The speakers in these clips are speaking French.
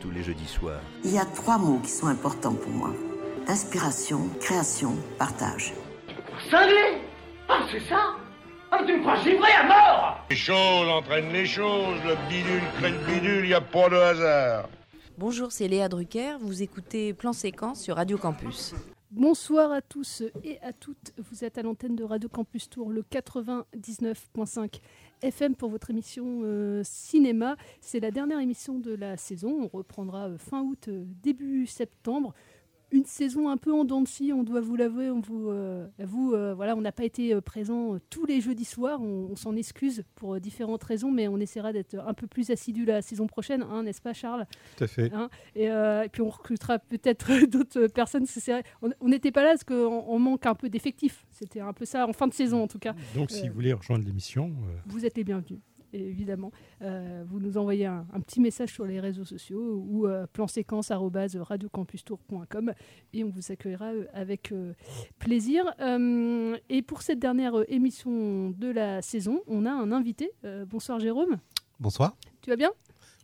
Tous les jeudis soirs. Il y a trois mots qui sont importants pour moi. Inspiration, création, partage. Cinglé Ah c'est ça Ah tu me crois givré à mort Les choses entraînent les choses, le bidule crée le bidule, y a pas de hasard. Bonjour, c'est Léa Drucker, vous écoutez Plan Séquence sur Radio Campus. Bonsoir à tous et à toutes. Vous êtes à l'antenne de Radio Campus Tour, le 99.5 FM pour votre émission euh, cinéma. C'est la dernière émission de la saison. On reprendra euh, fin août, euh, début septembre. Une saison un peu en dents de scie, on doit vous l'avouer. On vous, euh, avoue, euh, voilà, on n'a pas été euh, présent tous les jeudis soirs. On, on s'en excuse pour différentes raisons, mais on essaiera d'être un peu plus assidu la saison prochaine, hein, n'est-ce pas, Charles? Tout à fait. Hein, et, euh, et puis on recrutera peut-être d'autres personnes. vrai, On n'était pas là parce qu'on on manque un peu d'effectifs. C'était un peu ça en fin de saison en tout cas. Donc, si vous voulez rejoindre l'émission, vous êtes les bienvenus. Évidemment, Euh, vous nous envoyez un, un petit message sur les réseaux sociaux ou euh, planséquence@radiocampustour.com et on vous accueillera euh, avec plaisir. Et pour cette dernière émission de la saison, on a un invité. Bonsoir Jérôme. bonsoir. Tu vas bien?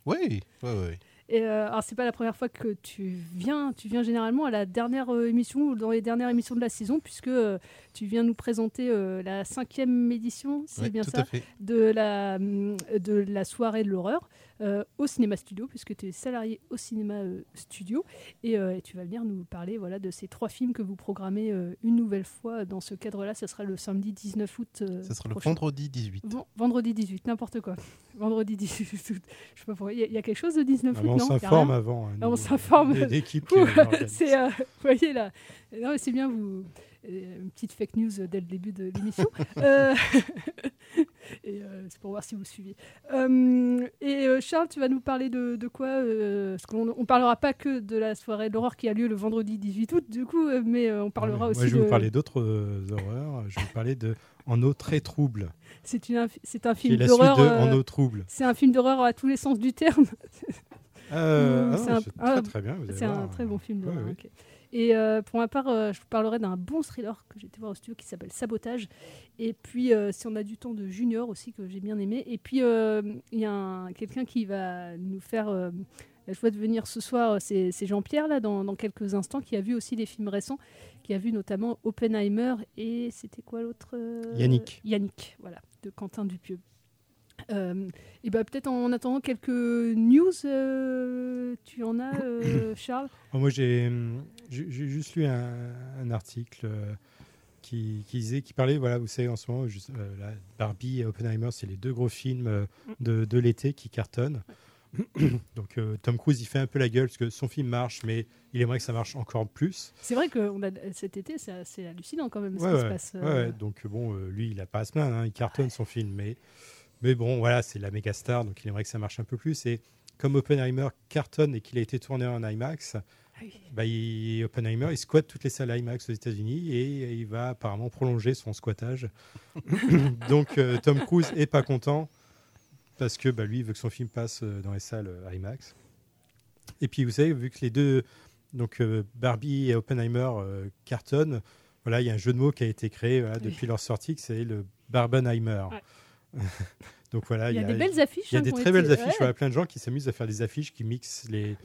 Oui, oui, oui. Et euh, alors c'est pas la première fois que tu viens, tu viens généralement à la dernière euh, émission ou dans les dernières émissions de la saison puisque euh, tu viens nous présenter euh, la cinquième édition, c'est Oui, bien ça, la de la soirée de l'horreur euh, au cinéma studio puisque tu es salarié au cinéma euh, studio et, euh, et tu vas venir nous parler voilà de ces trois films que vous programmez une nouvelle fois dans ce cadre-là. Ce sera le samedi 19 août. Ça sera le vendredi 18. Ven- vendredi 18, n'importe quoi. Vendredi 18 août. Je sais pas pourquoi. Il y, a- il y a quelque chose de 19 Ah, août, mais on s'informe avant. hein, Ah, on s'informe. L'équipe vous voyez là. Non, c'est bien, vous. Euh, Une petite fake news dès le début de l'émission. Euh, et euh, c'est pour voir si vous suivez. Euh, et euh, Charles, tu vas nous parler de, de quoi euh, Parce qu'on ne parlera pas que de la soirée de l'horreur qui a lieu le vendredi 18 août, du coup, mais euh, on parlera Ouais, aussi Moi, je vais de. vous parler d'autres horreurs. Je vais vous parler de En eau très trouble, C'est une inf- c'est un film la suite de d'horreur. En eau trouble. c'est un film d'horreur à tous les sens du terme. Euh, ah c'est non, un- c'est très très bien. vous allez C'est un voir. très bon film. Ouais. Et euh, pour ma part, euh, je vous parlerai d'un bon thriller que j'ai été voir au studio qui s'appelle Sabotage. Et puis, euh, si on a du temps de Junior aussi, que j'ai bien aimé. Et puis, il y a un- quelqu'un qui va nous faire la joie de venir ce soir. C'est Jean-Pierre, là, dans, dans quelques instants, qui a vu aussi des films récents, qui a vu notamment Oppenheimer et c'était quoi l'autre Yannick. Yannick, voilà, de Quentin Dupieux. Euh, et bah, peut-être en attendant quelques news, euh, tu en as, euh, Charles? Oh, moi, j'ai juste lu un, un article qui, qui disait, qui parlait, voilà, vous savez, en ce moment, juste, là, Barbie et Oppenheimer, c'est les deux gros films de, de l'été qui cartonnent. Donc, euh, Tom Cruise, il fait un peu la gueule parce que son film marche, mais il aimerait que ça marche encore plus. C'est vrai que on a, cet été, c'est assez hallucinant quand même ce Ouais, qui ouais, se passe. euh, ouais. Donc, bon, euh, lui, il a pas à se plaindre, hein, il cartonne son film, mais, mais bon, voilà, c'est la méga star, donc il aimerait que ça marche un peu plus. Et comme Oppenheimer cartonne et qu'il a été tourné en IMAX, bah, il- Oppenheimer, il squatte toutes les salles IMAX aux États-Unis et il va apparemment prolonger son squattage. Donc euh, Tom Cruise est pas content parce que bah, lui il veut que son film passe euh, dans les salles euh, IMAX. Et puis vous savez, vu que les deux, donc euh, Barbie et Oppenheimer euh, cartonnent, voilà, il y a un jeu de mots qui a été créé voilà, depuis leur sortie, que c'est le Barbenheimer. donc voilà, Il y a des belles affiches, Il y a hein, des très belles affiches. ouais. Voilà, plein de gens qui s'amusent à faire des affiches qui mixent les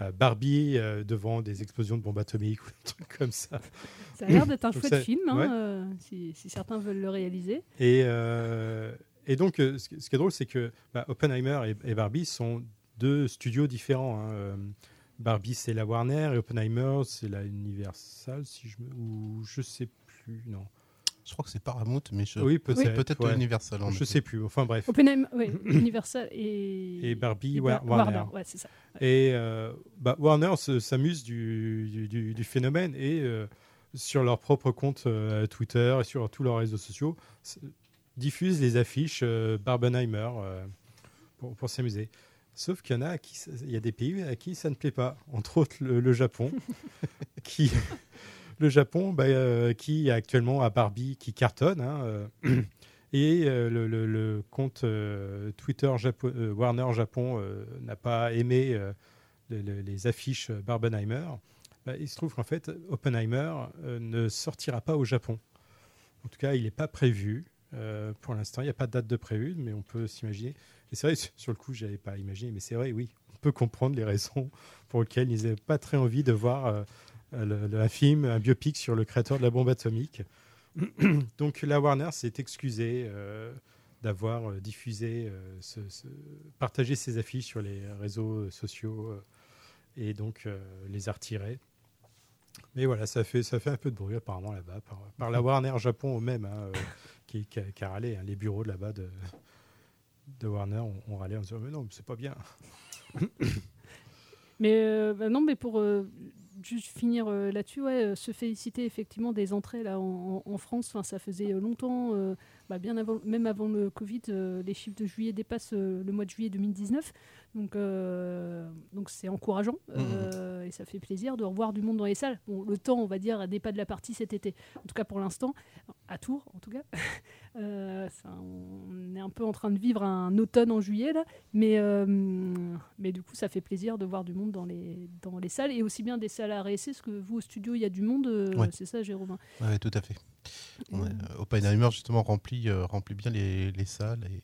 euh, Barbie euh, devant des explosions de bombes atomiques ou des trucs comme ça. Ça a l'air d'être un chouette ça- film, hein, ouais. euh, si, si certains veulent le réaliser. Et, euh, et donc, ce, qui- est drôle, c'est que bah, Oppenheimer et, et Barbie sont deux studios différents. hein. Barbie, c'est la Warner et Oppenheimer, c'est la Universal, si je me... ou je sais plus, non. Je crois que c'est Paramount, mais je... oui, peut-être, peut-être ouais. Universal. en Je effet. sais plus. Enfin bref. Oui, Universal et. Et Barbie, et Warner. Warner, ouais, c'est ça. Et euh, bah, Warner se- s'amuse du, du, du- du phénomène et euh, sur leur propre compte euh, Twitter et sur tous leurs réseaux sociaux diffusent les affiches euh, Barbenheimer euh, pour, pour s'amuser. Sauf qu'il y en a à qui il y a des pays à qui ça ne plaît pas, entre autres le, le Japon, qui le Japon bah, euh, qui actuellement a Barbie qui cartonne hein, euh, et euh, le, compte Twitter Warner Japon n'a pas aimé le- le- les affiches Barbenheimer. Bah, il se trouve qu'en fait Oppenheimer ne sortira pas au Japon. En tout cas, il n'est pas prévu. pour l'instant, il n'y a pas de date de prévue, mais on peut s'imaginer. C'est vrai, sur le coup, je n'avais pas imaginé, mais c'est vrai, oui, on peut comprendre les raisons pour lesquelles ils n'avaient pas très envie de voir le- un film, un biopic sur le créateur de la bombe atomique. Donc la Warner s'est excusée euh, d'avoir euh, diffusé, euh, partagé ses affiches sur les réseaux sociaux euh, et donc euh, les a retirées. Mais voilà, ça fait, ça fait un peu de bruit apparemment là-bas, par, la Warner Japon eux-mêmes, hein, euh, qui, a, qui râlé. hein. les bureaux de là-bas de, Warner ont, râlé en disant Mais non, c'est pas bien. Mais euh, bah non, mais pour euh, juste finir euh, là-dessus, euh, se féliciter effectivement des entrées là en, France. Ça faisait euh, longtemps, bah, bien avant, même avant le Covid, les chiffres de juillet dépassent le mois de juillet 2019. Donc, euh, donc c'est encourageant euh, et ça fait plaisir de revoir du monde dans les salles. Bon, le temps, on va dire, n'est pas de la partie cet été. En tout cas pour l'instant, à Tours, en tout cas. Euh, ça, on est un peu en train de vivre un automne en juillet là, mais mais du coup ça fait plaisir de voir du monde dans les dans les salles et aussi bien des salles à RSC, parce que vous au studio il y a du monde, Ouais. c'est ça Jérôme? Ouais, tout à fait. On est- Oppenheimer justement remplit, remplit bien les, les salles et,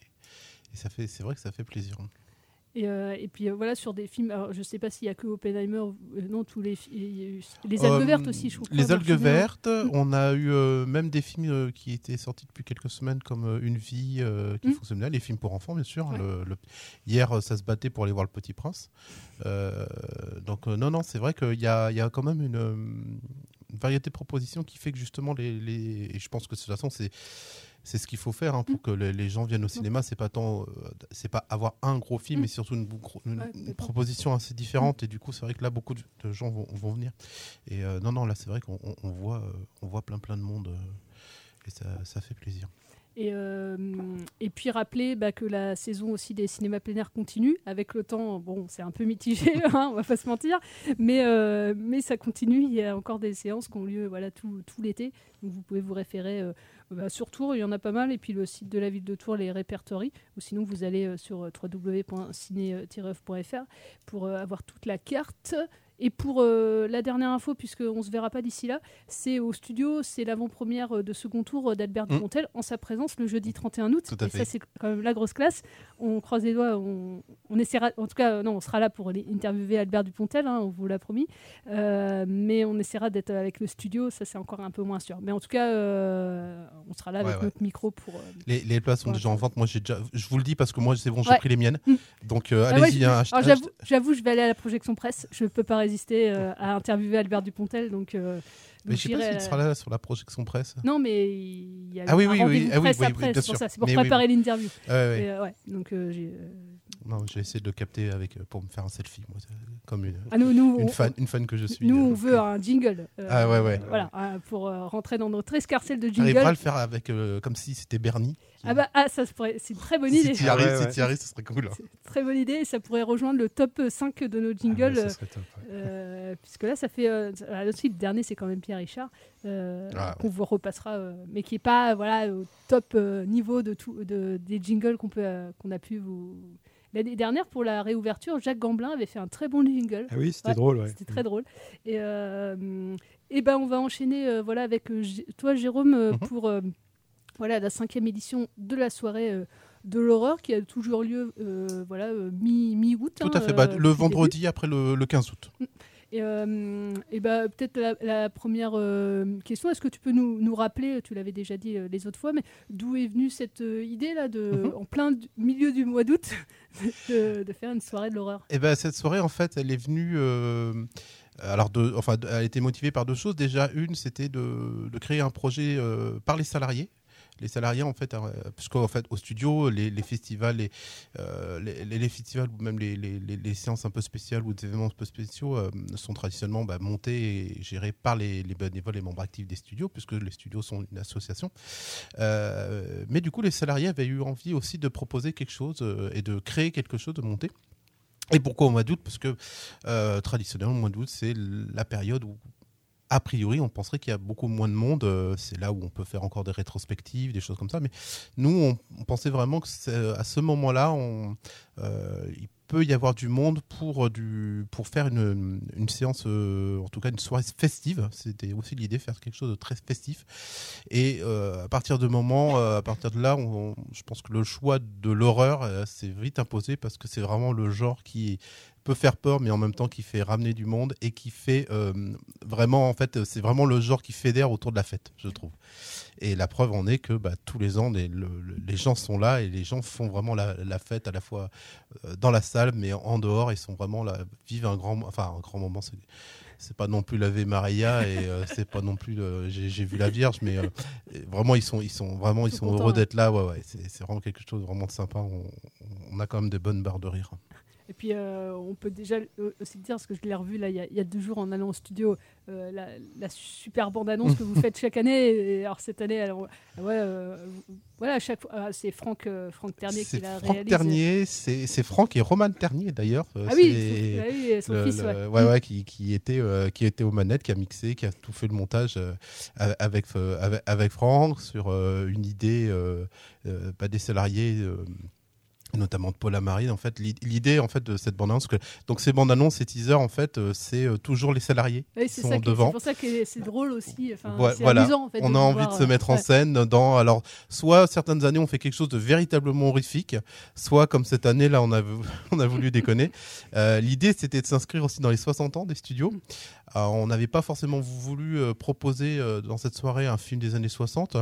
et ça fait, c'est vrai que ça fait plaisir. Et, euh, et puis euh, voilà sur des films, alors je sais pas s'il y a que Oppenheimer, euh, non tous les fi- il y a eu- les algues vertes aussi, je crois. Les algues vertes, on a eu même des films qui étaient sortis depuis quelques semaines comme Une vie qui Mm. fonctionne bien, les films pour enfants bien sûr. Ouais. Le- le- Hier, ça se battait pour aller voir Le Petit Prince. Donc non, non, c'est vrai qu'il y a, y a quand même une variété de propositions qui fait que justement les, les- et je pense que de toute façon c'est c'est ce qu'il faut faire hein, pour Mm. que les, gens viennent au cinéma. C'est pas tant, euh, c'est pas avoir un gros film, Mm. mais surtout une, gro- une- Ouais, une complètement. proposition assez différente. Et du coup, c'est vrai que là, beaucoup de, gens vont, vont venir. Et euh, non, non, là, c'est vrai qu'on on- on voit, euh, on voit plein, plein de monde. et ça, ça fait plaisir. Et, euh, et puis rappeler bah, que la saison aussi des cinémas plein continue. Avec le temps, bon, c'est un peu mitigé, hein, on va pas se mentir, mais, euh, mais ça continue. Il y a encore des séances qui ont lieu voilà, tout, tout l'été. Donc vous pouvez vous référer euh, bah, sur Tours, il y en a pas mal. Et puis le site de la ville de Tours les répertorie. Ou sinon, vous allez sur www.ciné-oeuf.fr pour avoir toute la carte. Et pour euh, la dernière info, puisqu'on ne se verra pas d'ici là, c'est au studio, c'est l'avant-première euh, de second tour euh, d'Albert Mm. Dupontel en sa présence le jeudi 31 août. Tout à et fait. ça, c'est quand même la grosse classe. On croise les doigts, on, on essaiera, en tout cas, non, on sera là pour interviewer Albert Dupontel, hein, on vous l'a promis. Euh, mais on essaiera d'être avec le studio, ça c'est encore un peu moins sûr. Mais en tout cas, euh, on sera là Ouais, avec ouais. notre micro pour. euh, Les, les places sont déjà en vente. Moi, j'ai déjà, je vous le dis parce que moi, c'est bon, j'ai Ouais. pris les miennes. Mm. Donc, Ah allez-y. je- hein, j'avoue, je vais aller à la projection presse. Je peux pas résister à interviewer Albert Dupontel, donc. Euh, Mais je sais pas s'il sera là sur la projection presse. Non, mais il y a Ah oui, un oui, oui, ah oui, presse oui, après, oui, bien c'est pour ça, c'est pour oui, préparer oui. l'interview. Euh, donc euh, j'ai. euh, Non, j'ai essayé de le capter avec, euh, pour me faire un selfie, moi, euh, comme une, Ah, nous- nous, une, on- fan, une fan que je suis. Nous, euh. on veut un jingle. euh, Ah ouais, ouais. Voilà, euh, pour euh, rentrer dans notre escarcelle de T'arriveras jingle. à le faire avec, euh, comme si c'était Bernie. Ah bah ah, ça se pourrait- c'est une très bonne Si idée. tu arrives, si tu arrives, ce serait cool. hein. Très bonne idée et ça pourrait rejoindre le top 5 de nos jingles. Ah ouais, ça serait top, euh, puisque là, ça fait. Euh, ah, aussi, le dernier, c'est quand même Pierre Richard, euh, Ah, qu'on vous repassera, euh, mais qui n'est pas voilà, au top euh, niveau de tout, de, des jingles qu'on peut, euh, qu'on a pu vous. L'année dernière, pour la réouverture, Jacques Gamblin avait fait un très bon jingle. Ah oui, c'était drôle, ouais. C'était très drôle. Et, euh, et ben, on va enchaîner euh, voilà, avec euh, toi, Jérôme, Mhm. pour voilà, la cinquième édition de la soirée de l'horreur qui a toujours lieu euh, voilà, mi- mi-août. Tout hein, à fait. Bah, euh, le début. vendredi après le, le 15 août. Et, euh, et bah, peut-être la, la première euh, question, est-ce que tu peux nous, nous rappeler, tu l'avais déjà dit euh, les autres fois, mais d'où est venue cette euh, idée là, de, Mhm. en plein du- milieu du mois d'août, de, de faire une soirée de l'horreur? Et ben cette soirée en fait, elle est venue. alors, de, enfin, elle a été motivée par deux choses. Déjà, une, c'était de, de créer un projet par les salariés. Les salariés, en fait, euh, puisqu'en fait, au studio, les, festivals, euh, les, les- festivals ou même les, séances un peu spéciales ou des événements un peu spéciaux euh, sont traditionnellement bah, montés et gérés par les, les bénévoles et membres actifs des studios, puisque les studios sont une association. Euh, mais du coup, les salariés avaient eu envie aussi de proposer quelque chose et de créer quelque chose, de monter. Et pourquoi au mois d'août? Parce que traditionnellement, le mois d'août, c'est la période où, a priori, on penserait qu'il y a beaucoup moins de monde. euh, c'est là où on peut faire encore des rétrospectives, des choses comme ça. Mais nous, on, pensait vraiment que à ce moment-là, euh, il peut y avoir du monde pour, euh, faire une, séance, en tout cas une soirée festive. C'était aussi l'idée, faire quelque chose de très festif. Et à partir de moment, à partir de là, je pense que le choix de l'horreur s'est vite imposé parce que c'est vraiment le genre qui peut faire peur, mais en même temps qui fait ramener du monde et qui fait euh, vraiment, en fait, c'est vraiment le genre qui fédère autour de la fête, je trouve. Et la preuve en est que bah, tous les ans, les, le- le- les gens sont là et les gens font vraiment la, la fête à la fois euh, dans la salle, mais en dehors, ils sont vraiment là, vivent un grand, enfin un grand moment. C'est, c'est pas non plus l'Ave Maria et euh, c'est pas non plus le- j'ai, j'ai vu la Vierge, mais euh, vraiment ils sont, ils sont vraiment, ils sont heureux contents, d'être là. Ouais, ouais, c'est, c'est vraiment quelque chose de vraiment sympa. On, on a quand même des bonnes barres de rire. Et puis, euh, on peut déjà euh, aussi dire, parce que je l'ai revu là, il, y a, il y a deux jours en allant au studio, euh, la, la super bande-annonce que vous faites chaque année. Et alors, cette année, alors, ouais, euh, voilà, à chaque fois, ah, c'est Franck, Franck Ternier qui l'a Franck réalisé. Ternier, c'est, Franck et Roman Ternier d'ailleurs. Ah oui, son- ah oui, son le- fils, le- ouais. ouais, ouais, qui, qui était, qui était aux manettes, qui a mixé, qui a tout fait le montage avec, avec, avec Franck sur une idée, pas des salariés. Notamment de Paul Amarine en fait l'i- l'idée en fait de cette bande annonce que donc ces bandes annonces ces teasers en fait euh, c'est euh, toujours les salariés Oui, qui sont ça devant c'est pour ça que c'est drôle aussi. Enfin, voilà, amusant, en fait, on a envie voir, de se euh, mettre en ouais. scène dans. Alors, soit certaines années on fait quelque chose de véritablement horrifique, soit comme cette année là on a, on a voulu déconner. Euh, L'idée c'était de s'inscrire aussi dans les 60 ans des studios. Alors, on n'avait pas forcément voulu euh, proposer euh, dans cette soirée un film des années 60.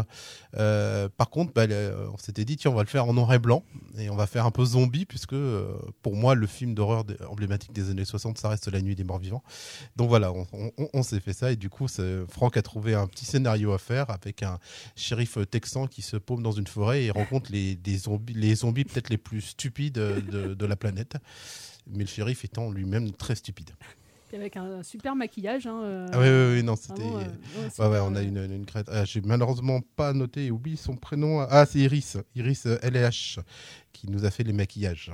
Euh, par contre, bah, on s'était dit tiens on va le faire en noir et blanc et on va faire un peu zombie puisque euh, pour moi le film d'horreur emblématique des années 60 ça reste La Nuit des Morts Vivants. Donc voilà, on, s'est fait ça et du coup, Franck a trouvé un petit scénario à faire avec un shérif texan qui se paume dans une forêt et rencontre les, zombies, les zombies peut-être les plus stupides de, de la planète. Mais le shérif étant lui-même très stupide. Puis avec un super maquillage. Hein, euh, Ah oui, oui, oui, non, c'était. vraiment, euh, Ouais, ouais, ouais, super, on a euh, une, une crête. Ah, J'ai malheureusement pas noté et oublié son prénom. Ah, c'est Iris. Iris euh, LH qui nous a fait les maquillages.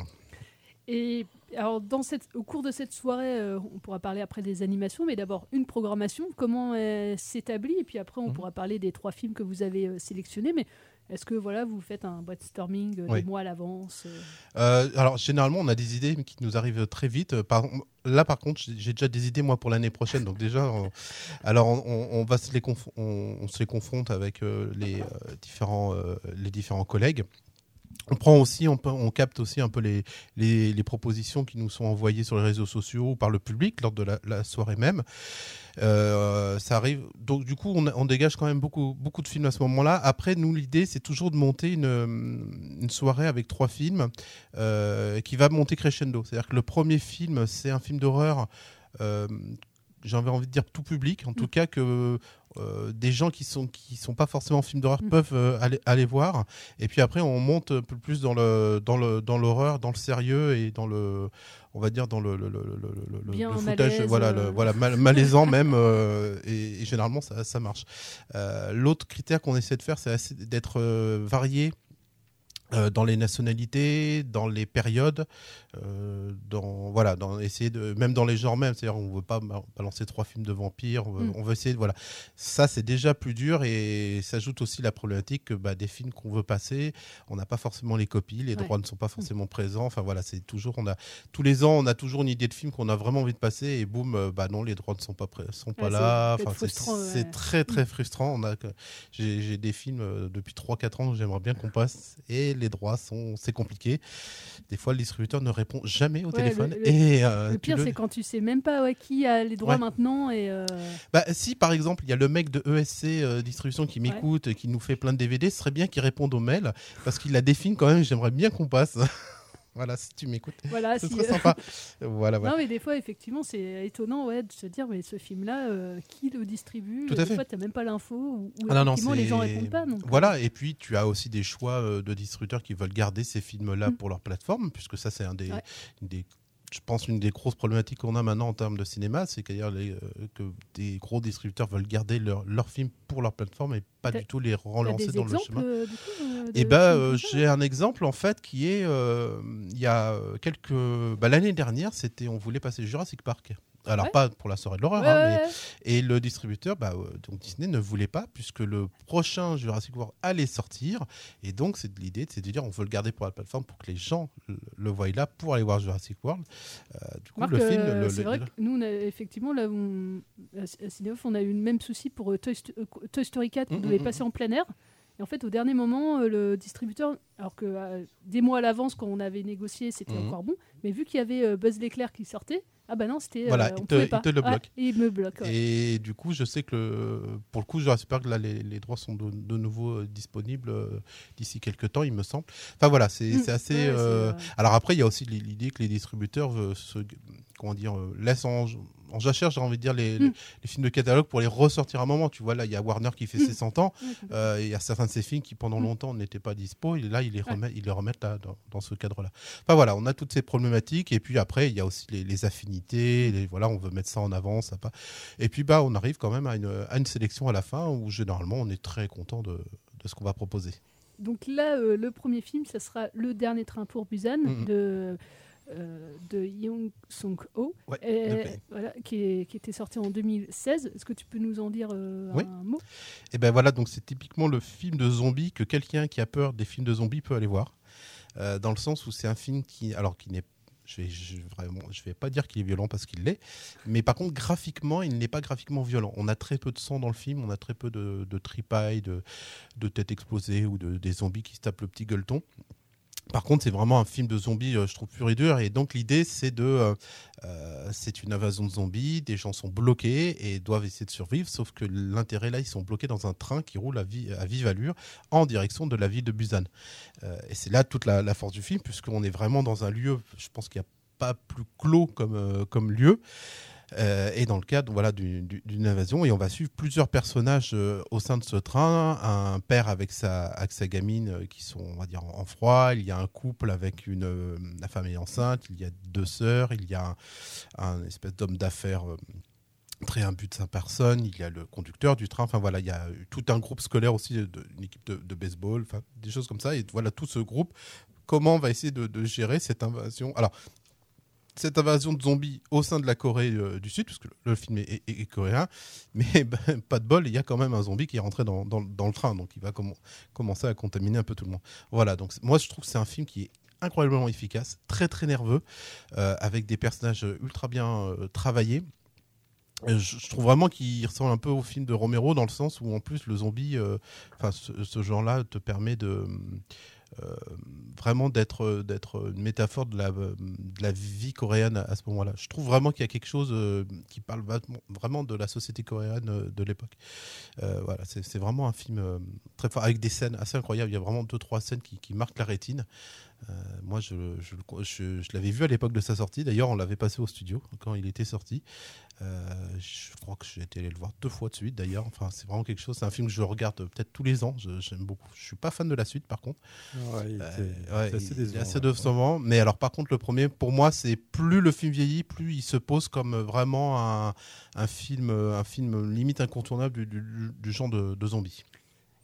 Et alors, dans cette, au cours de cette soirée, euh, on pourra parler après des animations, mais d'abord une programmation, comment elle s'établit, et puis après Mhm. on pourra parler des trois films que vous avez euh, sélectionnés. Mais est-ce que voilà, vous faites un brainstorming euh, Oui. des mois à l'avance euh, Euh, alors généralement on a des idées qui nous arrivent très vite. Par, là par contre j'ai déjà des idées moi pour l'année prochaine. Donc déjà, on- alors on, va se les on, on se les confronte avec les différents les différents collègues. On prend aussi, on, peut- on capte aussi un peu les, les, les propositions qui nous sont envoyées sur les réseaux sociaux ou par le public lors de la, la soirée même. Euh, ça arrive. Donc du coup, on, on dégage quand même beaucoup, beaucoup de films à ce moment-là. Après, nous, l'idée, c'est toujours de monter une, une soirée avec trois films euh, qui va monter crescendo. C'est-à-dire que le premier film, c'est un film d'horreur. euh, j'avais envie de dire tout public, en tout cas que euh, des gens qui sont qui sont pas forcément films d'horreur peuvent euh, aller, aller voir. Et puis après, on monte un peu plus dans le dans le dans l'horreur, dans le sérieux et dans le on va dire dans le le, le, le- le- Bien le footage, malaise, voilà, euh. le, voilà mal- malaisant même. euh, et, et généralement, ça, ça marche. L'autre critère qu'on essaie de faire, c'est d'être varié dans les nationalités, dans les périodes, dans voilà, dans essayer de même dans les genres même, c'est-à-dire on veut pas ba- balancer trois films de vampires, on veut, Mm. on veut essayer de voilà, ça c'est déjà plus dur et s'ajoute aussi la problématique que bah, des films qu'on veut passer, on n'a pas forcément les copies, les Ouais. droits ne sont pas forcément présents, enfin voilà, c'est toujours on a tous les ans on a toujours une idée de film qu'on a vraiment envie de passer et boum, euh, bah non les droits ne sont pas sont pas Ouais, là, enfin c'est ouais. c'est très très frustrant, on a j'ai des films euh, depuis 3 4 ans que j'aimerais bien qu'on passe et les droits sont, c'est compliqué. Des fois, le distributeur ne répond jamais au Ouais, téléphone. le, et euh, le pire, c'est quand tu sais même pas ouais, qui a les droits Ouais. maintenant. Et, euh, Bah, si par exemple il y a le mec de ESC euh, Distribution qui m'écoute qui nous fait plein de DVD, ce serait bien qu'il réponde aux mails parce qu'il la défine quand même. J'aimerais bien qu'on passe. Voilà, si tu m'écoutes, Voilà, ce si, serait euh, sympa. voilà, voilà. Non, mais des fois, effectivement, c'est étonnant ouais, de se dire, mais ce film-là, euh, qui le distribue? Tout à Des fait. fois, tu n'as même pas l'info. Ou, ou Ah non, les gens c'est- répondent pas. donc, euh, Voilà, et puis tu as aussi des choix de distributeurs qui veulent garder ces films-là Mm. pour leur plateforme, puisque ça, c'est un des, Ouais. des- je pense, une des grosses problématiques qu'on a maintenant en termes de cinéma, c'est les, euh, que des gros distributeurs veulent garder leurs films pour leur plateforme et pas du tout les relancer dans le exemples, schéma. euh, euh, Et comme ça j'ai un exemple en fait qui est il y a quelques bah, l'année dernière, c'était on voulait passer Jurassic Park. Alors Ouais. pas pour la soirée de l'horreur, Ouais, hein, ouais, mais- et le distributeur, bah, euh, donc Disney ne voulait pas puisque le prochain Jurassic World allait sortir et donc c'est l'idée, c'est de dire on veut le garder pour la plateforme pour que les gens le, le voient là pour aller voir Jurassic World. Euh, du coup, le film, euh, c'est le- vrai que nous, on a, effectivement, là, on, à Cinéoff, on a eu le même souci pour euh, Toy, Sto- Toy Story 4, Mm, on devait mm, passer en plein air. Et en fait, au dernier moment, le distributeur, alors que des mois à l'avance, quand on avait négocié, c'était encore bon, mais vu qu'il y avait Buzz l'éclair qui sortait, ah bah non, c'était. Voilà, euh, on il te- il te le Ouais, bloque. il me bloque. ouais. Et du coup, je sais que le- pour le coup, Jurassic Park, là, les, les droits sont de, de nouveau euh, disponibles euh, d'ici quelques temps, il me semble. Enfin voilà, c'est Mm. assez. Ouais, euh, Alors après, il y a aussi l'idée que les distributeurs se, comment dire, laissent en, en jachère, j'ai envie de dire, les, Mm. les- les films de catalogue pour les ressortir un moment. Tu vois, là, il y a Warner qui fait Mm. ses 100 ans. Ouais. Euh, Il y a certains de ces films qui, pendant Mm. longtemps, n'étaient pas dispo. Et là, ils les Ouais. remettent, ils les remettent là, dans, dans ce cadre-là. Enfin voilà, on a toutes ces problématiques. Et puis après, il y a aussi les, les affinités. les- voilà, on veut mettre ça en avant, ça pas. Et puis bah, on arrive quand même à une, à une sélection à la fin où généralement, on est très content de, de ce qu'on va proposer. Donc là, euh, le premier film, ça sera Le dernier train pour Busan de, euh, de Young Ouais, et- de paix. voilà, qui, est- qui était sorti en 2016. Est-ce que tu peux nous en dire euh, Oui. un mot? Et ben voilà, donc c'est typiquement le film de zombies que quelqu'un qui a peur des films de zombies peut aller voir. Euh, dans le sens où c'est un film qui, alors qui n'est je vais, je, vraiment, je vais pas dire qu'il est violent parce qu'il l'est, mais par contre graphiquement, il n'est pas graphiquement violent. On a très peu de sang dans le film, on a très peu de, de tripailles, de, de têtes explosées ou de, des zombies qui se tapent le petit gueuleton. Par contre, c'est vraiment un film de zombies, euh, je trouve pur et dur. Et donc l'idée, c'est de, euh, euh, c'est une invasion de zombies. Des gens sont bloqués et doivent essayer de survivre. Sauf que l'intérêt là, ils sont bloqués dans un train qui roule à, vi- à vive allure en direction de la ville de Busan. Et c'est là toute la, force du film, puisqu'on est vraiment dans un lieu. Je pense qu'il n'y a pas plus clos comme lieu. Euh, et dans le cadre voilà, du- du- d'une invasion, et on va suivre plusieurs personnages euh, au sein de ce train. Un père avec sa, avec sa gamine euh, qui sont, on va dire, en, froid. Il y a un couple avec une, la femme est enceinte. Il y a deux sœurs. Il y a un, espèce d'homme d'affaires. très imbu de sa personne, il y a le conducteur du train, enfin voilà, il y a tout un groupe scolaire aussi, une équipe de, de baseball, des choses comme ça, et voilà tout ce groupe, comment on va essayer de, de gérer cette invasion? Alors, cette invasion de zombies au sein de la Corée euh, du Sud, puisque le, le film est, coréen, mais ben, pas de bol, il y a quand même un zombie qui est rentré dans, le train, donc il va commen- commencer à contaminer un peu tout le monde. Voilà, donc moi je trouve que c'est un film qui est incroyablement efficace, très très nerveux, euh, avec des personnages ultra bien euh, travaillés. Je, trouve vraiment qu'il ressemble un peu au film de Romero dans le sens où en plus le zombie, enfin ce, genre-là te permet de vraiment d'être d'être une métaphore de la, vie coréenne à, ce moment-là. Je trouve vraiment qu'il y a quelque chose euh, qui parle vraiment de la société coréenne euh, de l'époque. Euh, voilà, c'est vraiment un film euh, très fort avec des scènes assez incroyables. Il y a vraiment deux trois scènes qui marquent la rétine. Euh, moi, je, je, le- je- je l'avais vu à l'époque de sa sortie. D'ailleurs, on l'avait passé au studio quand il était sorti. Euh, je crois que j'ai été allé le voir deux fois de suite. D'ailleurs, enfin, c'est vraiment quelque chose. C'est un film que je regarde peut-être tous les ans. Je- J'aime beaucoup. Je suis pas fan de la suite, par contre. Ouais, il Euh, ouais, assez décevant, ouais. Mais alors, par contre, le premier, pour moi, c'est plus le film vieillit, plus il se pose comme vraiment un, un film, un film limite incontournable du, du- du genre de, de zombies.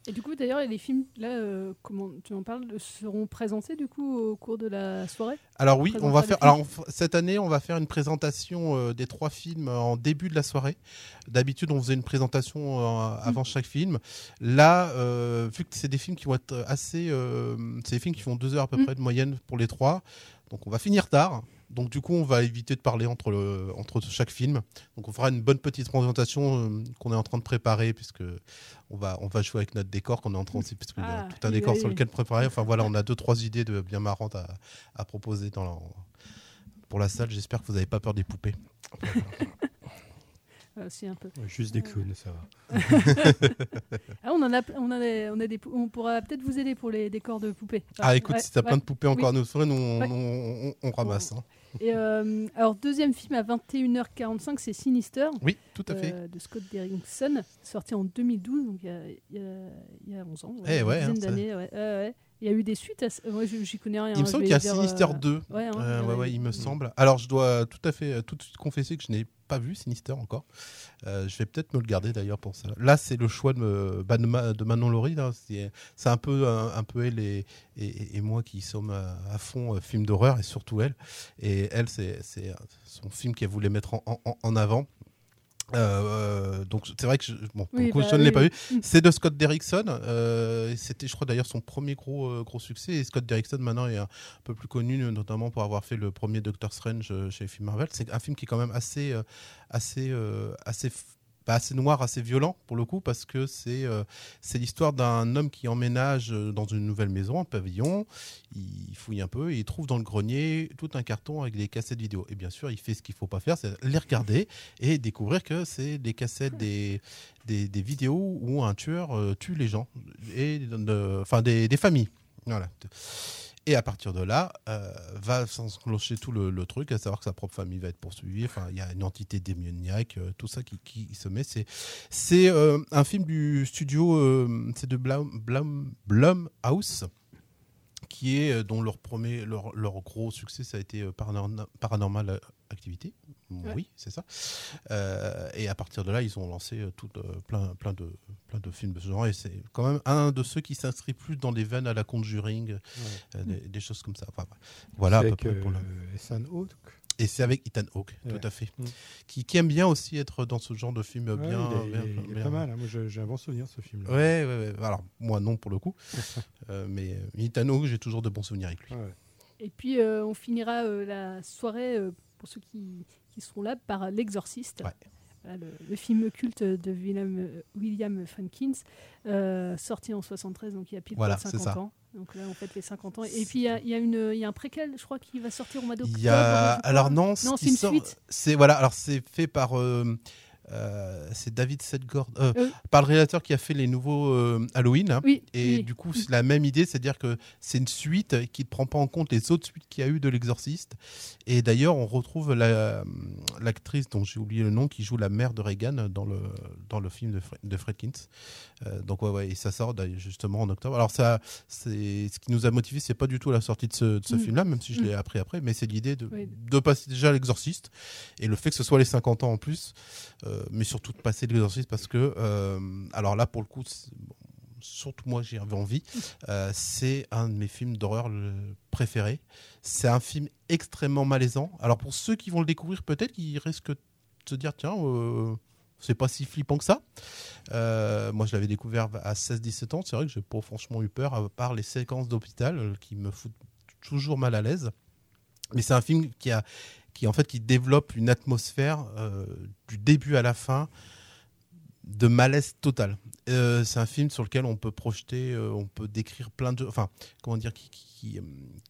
Et du coup, d'ailleurs, les films, là, euh, comment tu en parles, seront présentés du coup au cours de la soirée Alors oui, on va faire. Alors cette année, on va faire une présentation euh, des trois films en début de la soirée. D'habitude, on faisait une présentation euh, avant chaque film. Là, euh, vu que c'est des films qui vont être assez, euh, c'est des films qui font deux heures à peu Mm. près de moyenne pour les trois, donc on va finir tard. Donc du coup, on va éviter de parler entre, le, entre chaque film. Donc on fera une bonne petite présentation euh, qu'on est en train de préparer, puisque on va, on va jouer avec notre décor qu'on est en train aussi, puisqu'il y a Ah, tout un oui, décor oui, sur lequel préparer. Enfin voilà, on a deux, trois idées de bien marrantes à, à proposer dans la- pour la salle. J'espère que vous n'avez pas peur des poupées. Euh, si, un peu. Juste des clowns, ça va. Ah, on en a, on en a, on a des, on pourra peut-être vous aider pour les décors de poupées. Ah écoute, Ouais, si t'as ouais. plein de poupées encore à nous offrir, nous on, Ouais. on- on- on ramasse. hein. Et euh, alors deuxième film à 21h45, c'est Sinister. Oui, tout à fait. euh, de Scott Derrickson, sorti en 2012, donc il y a, il y a- il y a 11 ans. Eh une ouais, hein, ça- ouais, ouais, ouais. Il y a eu des suites. à Moi, je- j'y connais rien. Il me semble qu'il y a Sinister euh, 2. Ouais, hein, Euh, ouais, il me semble. Alors, je dois tout à fait tout de suite confesser que je n'ai pas vu Sinister encore. Euh, je vais peut-être me le garder d'ailleurs pour ça. Là, c'est le choix de, me- bah, de, Ma- de Manon Laurie. C'est un peu, un, un peu elle et, et, et moi qui sommes à, à fond euh, film d'horreur et surtout elle. Et elle, c'est c'est son film qu'elle voulait mettre en, en- en avant. Euh, donc c'est vrai que je, bon, pour Oui, le coup, bah je ne l'ai oui, pas vu. Mm. C'est de Scott Derrickson. Euh, C'était, je crois d'ailleurs, son premier gros euh, gros succès. Et Scott Derrickson maintenant est un peu plus connu, notamment pour avoir fait le premier Doctor Strange euh, chez les films Marvel. C'est un film qui est quand même assez euh, assez euh, assez pas assez noir, assez violent pour le coup, parce que c'est euh, l'histoire d'un homme qui emménage euh, dans une nouvelle maison, un pavillon. Il fouille un peu et il trouve dans le grenier tout un carton avec des cassettes vidéo. Et bien sûr, il fait ce qu'il faut pas faire, c'est les regarder et découvrir que c'est des cassettes des, des, vidéos où un tueur euh, tue les gens, et enfin des, des familles. Voilà. Et à partir de là, euh, va s'enclencher tout le, truc, à savoir que sa propre famille va être poursuivie. Enfin, il y a une entité démoniaque, euh, tout ça qui, se met. C'est, c'est euh, un film du studio, c'est de Blum, Blum, Blumhouse, qui est dont leur premier, leur, leur gros succès, ça a été Paranormal, Ouais. Oui, c'est ça. Euh, et à partir de là, ils ont lancé euh, tout, euh, plein, plein, de, plein de films de ce genre. Et c'est quand même un de ceux qui s'inscrit plus dans les veines à la Conjuring, euh, des, des choses comme ça. Enfin, voilà à peu avec, près pour la- Ethan Hawke. Et c'est avec Ethan Hawke, Ouais. tout à fait. Mm. Qui, qui aime bien aussi être dans ce genre de film Ouais, bien. il est, bien- il est- bien- pas mal. hein. Moi, j'ai un bon souvenir de ce film-là. Ouais, ouais, ouais. Alors, moi, non, pour le coup. Euh, mais Ethan Hawke, j'ai toujours de bons souvenirs avec lui. Et puis euh, on finira euh, la soirée, euh, pour ceux qui, qui seront là, par L'Exorciste. Voilà, le, le film culte de William, William Frankins, euh, sorti en 73, donc il y a pile Voilà, poil c'est 50 ça. ans. Donc là, on fête les 50 ans. Et puis il y a, y a y a un préquel, je crois, qui va sortir au mois d'octobre. A... Alors non, c'est une sort- suite. C'est voilà, alors c'est fait par euh, euh, c'est David Sedgord, euh, par le réalisateur qui a fait les nouveaux euh, Halloween. hein. Oui, et oui. du coup, c'est la même idée, c'est-à-dire que c'est une suite qui ne prend pas en compte les autres suites qu'il y a eu de l'Exorciste. Et d'ailleurs, on retrouve la- l'actrice dont j'ai oublié le nom qui joue la mère de Reagan dans le dans le film de, Fre- de Fredkins. Euh, donc ouais, ouais, et ça sort justement en octobre. Alors ça, c'est ce qui nous a motivé, c'est pas du tout la sortie de ce, Mm. film-là, même si je Mm. l'ai appris après, mais c'est l'idée de, Oui. de passer déjà l'exorciste et le fait que ce soit les 50 ans en plus, euh, mais surtout de passer l'exorciste parce que, euh, alors là pour le coup, bon, surtout moi j'y avais envie, euh, c'est un de mes films d'horreur préférés. C'est un film extrêmement malaisant. Alors pour ceux qui vont le découvrir, peut-être qu'ils risquent de se dire tiens. C'est pas si flippant que ça. Euh, moi, je l'avais découvert à 16-17 ans. C'est vrai que j'ai pas franchement eu peur, à part les séquences d'hôpital euh, qui me foutent toujours mal à l'aise. Mais c'est un film qui a, qui en fait, qui développe une atmosphère euh, du début à la fin de malaise total. C'est un film sur lequel on peut projeter, on peut décrire plein de, enfin, comment dire, qui,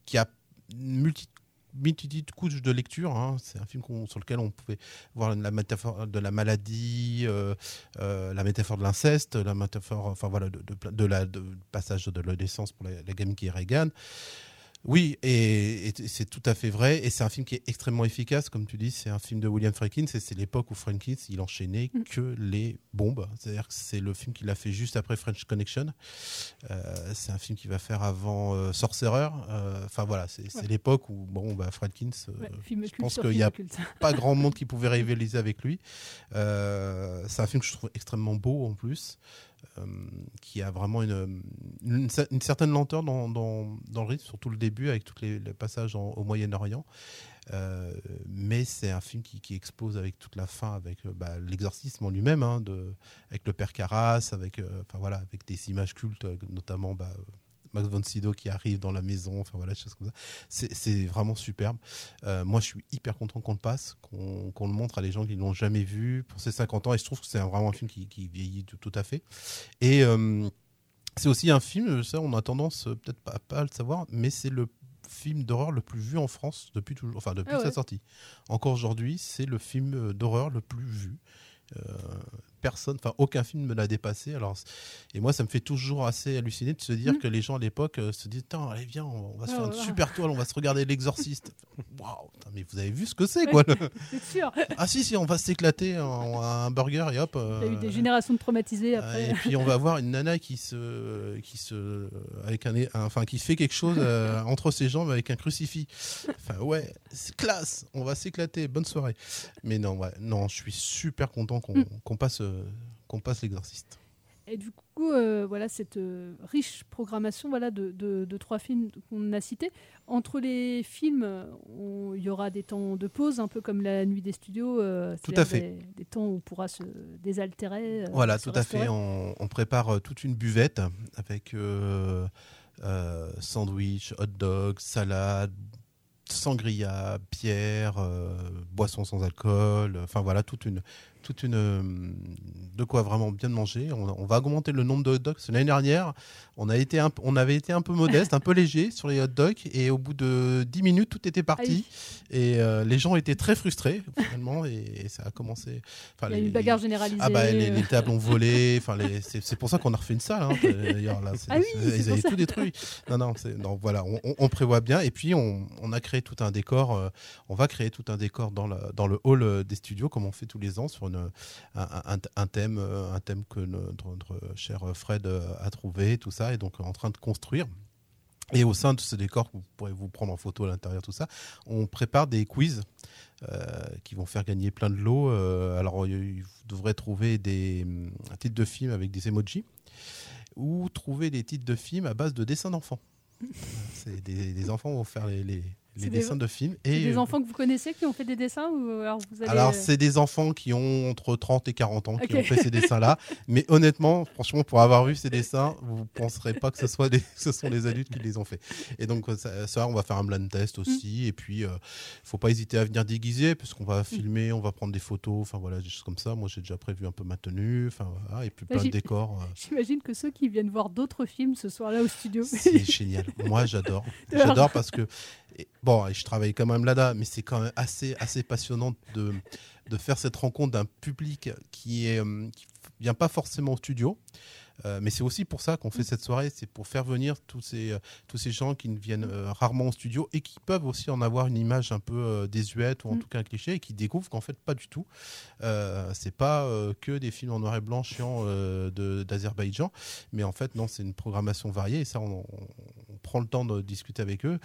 qui, a une multitude de de lecture. hein. C'est un film sur lequel on pouvait voir la métaphore de la maladie, euh, euh, la métaphore de l'inceste, la métaphore, enfin voilà, de, la de, passage de l'adolescence pour la, la gamine qui. Oui, et, et c'est tout à fait vrai. Et c'est un film qui est extrêmement efficace, comme tu dis. C'est un film de William Frankins, et c'est l'époque où Frankins il enchaînait que les bombes. C'est-à-dire que c'est le film qu'il a fait juste après French Connection. Euh, c'est un film qu'il va faire avant euh, Sorcerer. Euh, Enfin voilà, c'est Ouais. l'époque où bon, bah, Ouais, je pense qu'il n'y a culte. pas grand monde qui pouvait rivaliser avec lui. C'est un film que je trouve extrêmement beau en plus, qui a vraiment une, une, certaine lenteur dans, dans, le rythme, surtout le début avec tous les, passages au Moyen-Orient. Euh, mais c'est un film qui, qui explose avec toute la fin, avec euh, bah, l'exorcisme en lui-même, hein, avec le père Carras, avec, euh, enfin, voilà, avec des images cultes, euh, notamment bah, Max von Sydow qui arrive dans la maison, enfin voilà, des choses comme ça. C'est vraiment superbe. Euh, moi, je suis hyper content qu'on le passe, qu'on le montre à des gens qui ne l'ont jamais vu pour ses 50 ans. Et je trouve que c'est vraiment un film qui, qui vieillit tout, tout à fait. Et euh, c'est aussi un film, ça, on a tendance euh, peut-être pas, pas à le savoir, mais c'est le film d'horreur le plus vu en France depuis toujours, enfin depuis Ah sa sortie. Encore aujourd'hui, c'est le film d'horreur le plus vu. Euh, personne, enfin aucun film ne l'a dépassé. Alors, et moi, ça me fait toujours assez halluciner de se dire que les gens à l'époque euh, se disent Tiens, allez, viens, on va se faire une ouais. super toile, on va se regarder L'Exorciste. Waouh, mais vous avez vu ce que c'est, quoi le- C'est sûr. Ah, si, si, on va s'éclater à un burger et hop. Il y a eu euh, des générations de traumatisés ah, après. Et puis on va voir une nana qui se, qui se, avec un, enfin qui fait quelque chose euh, entre ses jambes avec un crucifix. Enfin ouais, c'est classe. On va s'éclater. Bonne soirée. Mais non, ouais, non, je suis super content qu'on Mm. qu'on passe, euh, qu'on passe l'exorciste. Et du coup, euh, voilà cette euh, riche programmation voilà, de, de- de trois films qu'on a cités. Entre les films, il y aura des temps de pause, un peu comme la nuit des studios. euh, Tout à fait. Des, des temps où on pourra se désaltérer. Voilà, se tout à fait. On, on prépare toute une buvette avec sandwich, hot dog, salade, sangria, bière, euh, boisson sans alcool. Enfin voilà, toute une, toute une, euh, de quoi vraiment bien manger. On, va augmenter le nombre de hot dogs. L'année dernière, on, a été un, on avait été un peu modeste, un peu léger sur les hot dogs, et au bout de 10 minutes, tout était parti. Et euh, les gens étaient très frustrés finalement, et, ça a commencé. Il y a les- une bagarre généralisée. ah bah les, les euh. tables ont volé. C'est pour ça qu'on a refait une salle. hein, d'ailleurs là, c'est- Ah oui, ils avaient ça. tout détruit. Non non, voilà, on, prévoit bien et puis on, on a créé tout un décor. euh, on va créer tout un décor dans, la- dans le hall euh, des studios comme on fait tous les ans sur une, un, un- un thème, euh, un thème que notre, notre cher Fred euh, a trouvé, tout ça, et donc en train de construire. Et au sein de ce décor, vous pourrez vous prendre en photo à l'intérieur, tout ça, on prépare des quiz euh, qui vont faire gagner plein de lots. Euh, alors, vous devrez trouver des hum, titres de films avec des emojis ou trouver des titres de films à base de dessins d'enfants. Des, des enfants vont faire les, les- les des- dessins de films. Et des enfants que vous connaissez qui ont fait des dessins ou alors vous allez... alors, euh, c'est des enfants qui ont entre 30 et 40 ans qui ont fait ces dessins-là. Mais honnêtement, franchement, pour avoir vu ces dessins, vous ne penserez pas que ce, soit des, que ce sont les adultes qui les ont fait. Et donc, ça, ça, on va faire un blind test Mm. aussi. Et puis, il ne faut pas hésiter à venir déguiser, puisqu'on va filmer, on va prendre des photos, enfin voilà, des choses comme ça. Moi, j'ai déjà prévu un peu ma tenue, enfin voilà, et puis plein de décors. euh, J'imagine que ceux qui viennent voir d'autres films ce soir-là au studio. c'est génial. Moi, j'adore. J'adore parce que et- bon, et je travaille quand même là-bas, mais c'est quand même assez assez passionnant de de faire cette rencontre d'un public qui est euh, qui vient pas forcément au studio. Euh, mais c'est aussi pour ça qu'on fait cette soirée, c'est pour faire venir tous ces, euh, tous ces gens qui ne viennent euh, rarement au studio et qui peuvent aussi en avoir une image un peu euh, désuète ou en Mm. tout cas un cliché et qui découvrent qu'en fait pas du tout. C'est pas que des films en noir et blanc chiants d'Azerbaïdjan, mais en fait non, c'est une programmation variée et ça on, on prend le temps de discuter avec eux.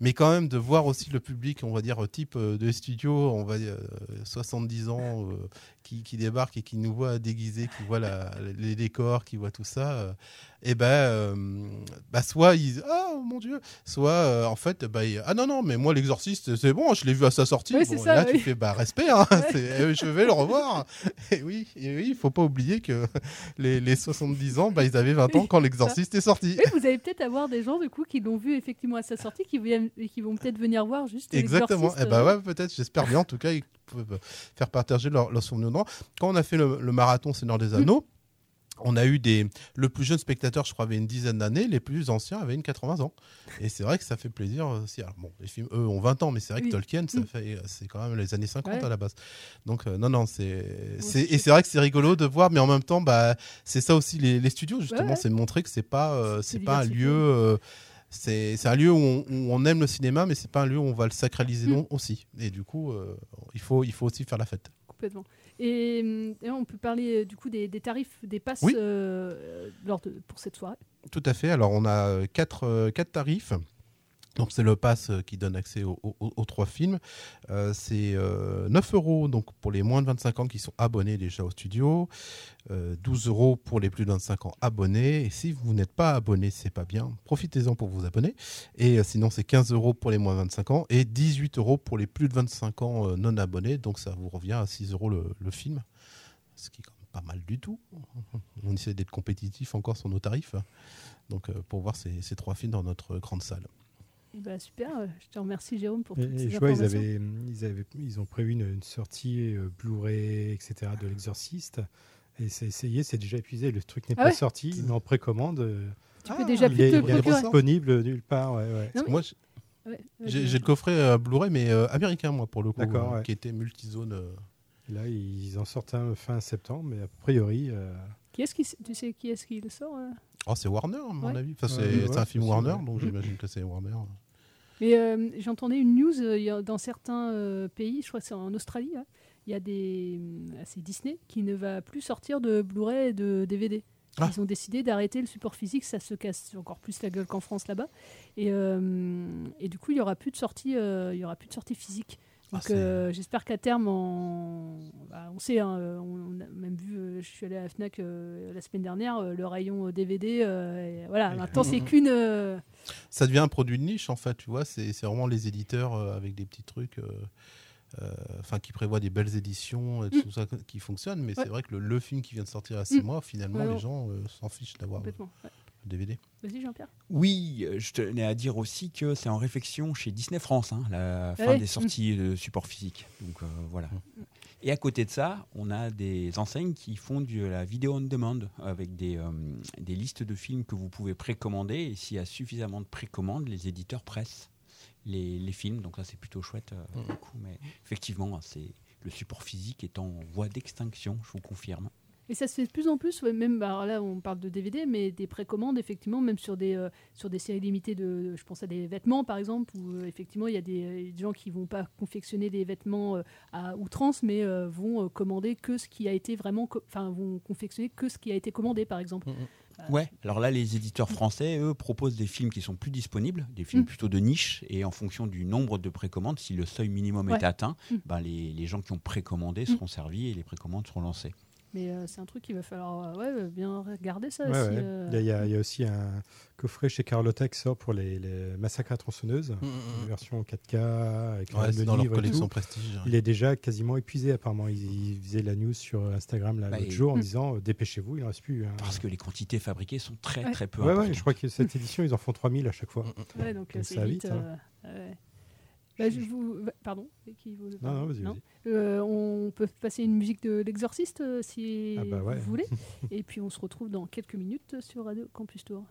Mais quand même de voir aussi le public, on va dire type euh, de studio, on va dire euh, 70 ans, euh, qui, qui débarque et qui nous voit déguisés, qui voit la- les décors, qui voit tout ça, euh, et ben, euh, bah soit ils, ah mon dieu, soit euh, en fait, bah, ils- ah non non, mais moi l'exorciste, c'est bon, je l'ai vu à sa sortie. Oui, Bon, et ça, là oui. tu fais bah respect, hein, euh, je vais le revoir. Et oui, et oui, il faut pas oublier que les, les 70 ans, bah, ils avaient 20 ans quand l'exorciste est sorti. Oui, vous allez peut-être avoir des gens du coup qui l'ont vu effectivement à sa sortie, qui viennent et qui vont peut-être venir voir juste. Exactement. l'Exorciste, Eh ben euh, ouais, peut-être, j'espère bien. En tout cas, peuvent faire partager leur, leur souvenir. Quand on a fait le, le marathon Seigneur des Anneaux, on a eu des. Le plus jeune spectateur, je crois, avait une dizaine d'années. Les plus anciens avaient une 80 ans. Et c'est vrai que ça fait plaisir aussi. Alors, bon, les films, eux, ont 20 ans, mais c'est vrai que Oui. Tolkien, ça Mm. fait, c'est quand même les années 50 Ouais. à la base. Donc, euh, non, non, c'est. Et c'est vrai que c'est rigolo de voir, mais en même temps, bah, c'est ça aussi les, les studios, justement. Ouais, ouais. C'est de montrer que c'est pas, euh, C'est c'est pas un lieu. euh, c'est un lieu où on, où on aime le cinéma, mais c'est pas un lieu où on va le sacraliser Mm. non aussi. Et du coup, euh, il, faut, il faut aussi faire la fête. Complètement. Et, et on peut parler euh, du coup des, des tarifs des passes Oui. euh, lors de, pour cette soirée? Tout à fait. Alors, on a euh, quatre, euh, quatre tarifs. Donc, c'est le pass euh, qui donne accès aux, trois films. Euh, c'est euh, 9 euros donc, pour les moins de 25 ans qui sont abonnés déjà au studio. Euh, 12 euros pour les plus de 25 ans abonnés. Et si vous n'êtes pas abonné, c'est pas bien. Profitez-en pour vous abonner. Et euh, sinon, c'est 15 euros pour les moins de 25 ans et 18 euros pour les plus de 25 ans non abonnés. Donc, ça vous revient à 6 euros le, film. Ce qui est quand même pas mal du tout. On essaie d'être compétitif encore sur nos tarifs. Donc, pour voir ces trois films dans notre grande salle. Bah, super, euh, je te remercie Jérôme pour toutes Et, ces je vois, ils, avaient, ils, avaient, ils ont prévu une, une sortie euh, Blu-ray, etc. de l'Exorciste. Et c'est essayé, c'est déjà épuisé. Le truc n'est Ah pas ouais sorti, mais en précommande. euh, Tu peux déjà il plus il est procurer. disponible nulle part. Ouais, ouais. Non, mais- Moi, j'ai- le coffret euh, Blu-ray, mais euh, américain, moi, pour le coup, euh, qui était multizone. euh. Là, ils en sortent un fin septembre, mais a priori. euh, Qui est-ce qui, tu sais qui est-ce qui le sort euh? Oh, c'est Warner, à mon Ouais. avis. Enfin, c'est Ouais, c'est ouais, un film Warner, donc j'imagine que c'est Warner. Mais euh, j'entendais une news euh, dans certains euh, pays, je crois que c'est en Australie, hein, il y a des. C'est Disney qui ne va plus sortir de Blu-ray et de DVD. Ah. Ils ont décidé d'arrêter le support physique, ça se casse encore plus la gueule qu'en France là-bas. Et, euh, et du coup, il n'y aura plus de sortie, il y aura plus de sortie physique. Ah, Donc c'est- euh, j'espère qu'à terme, bah, on sait, hein, euh, on a même vu, euh, je suis allé à la Fnac euh, la semaine dernière, euh, le rayon euh, DVD, euh, et voilà, maintenant c'est qu'une. euh, Ça devient un produit de niche, en fait, tu vois. C'est vraiment les éditeurs euh, avec des petits trucs. euh, euh, Enfin, qui prévoient des belles éditions et tout ça qui fonctionnent, mais Mm. Ouais. c'est vrai que le, le film qui vient de sortir à 6 Mm. mois, finalement, Ouais, les gens euh, s'en fichent d'avoir le. DVD. Vas-y, Jean-Pierre. Oui, euh, je tenais à dire aussi que c'est en réflexion chez Disney France, hein, la fin Ouais. des sorties de support physique. Donc euh, voilà. Et à côté de ça, on a des enseignes qui font de la vidéo on demand avec des, euh, des listes de films que vous pouvez précommander. Et s'il y a suffisamment de précommandes, les éditeurs pressent les, les films. Donc ça, c'est plutôt chouette. euh, du coup. Mais effectivement, c'est le support physique est en voie d'extinction, je vous confirme. Et ça se fait de plus en plus, ouais, même bah, alors là on parle de DVD, mais des précommandes, effectivement, même sur des, euh, sur des séries limitées de, je pense à des vêtements par exemple, où euh, effectivement il y a des, euh, des gens qui vont pas confectionner des vêtements euh, à outrance, mais vont commander que ce qui a été vraiment, enfin vont confectionner que ce qui a été commandé par exemple. Ouais, alors là, les éditeurs français, eux, proposent des films qui sont plus disponibles, des films Mm. plutôt de niche, et en fonction du nombre de précommandes, si le seuil minimum Ouais. est atteint, Mm. ben, les, les gens qui ont précommandé Mm. seront servis et les précommandes seront lancées. Mais euh, c'est un truc qu'il va falloir euh, ouais, bien regarder ça. ouais, si, ouais. euh, Il, y a, il y a- il y a aussi un coffret chez Carlotta qui sort pour les, les massacres à tronçonneuse, Mm, mm, une version 4K avec Ouais, le dans leur collection. Prestige, ouais. Il est déjà quasiment épuisé apparemment. Il, il faisait la news sur Instagram Bah, l'autre et- jour en disant euh, dépêchez-vous, il ne reste plus. hein. Parce que les quantités fabriquées sont très Ouais. très peu Ouais, ouais, importantes. je crois que cette édition, ils en font 3000 à chaque fois. Ouais, donc, euh, Donc c'est ça va vite. vite, hein. Bah, je vous... va- Pardon qui Non, non. Euh, On peut passer une musique de l'exorciste euh, si Ah bah ouais. vous voulez. Et puis on se retrouve dans quelques minutes sur Radio Campus Tour.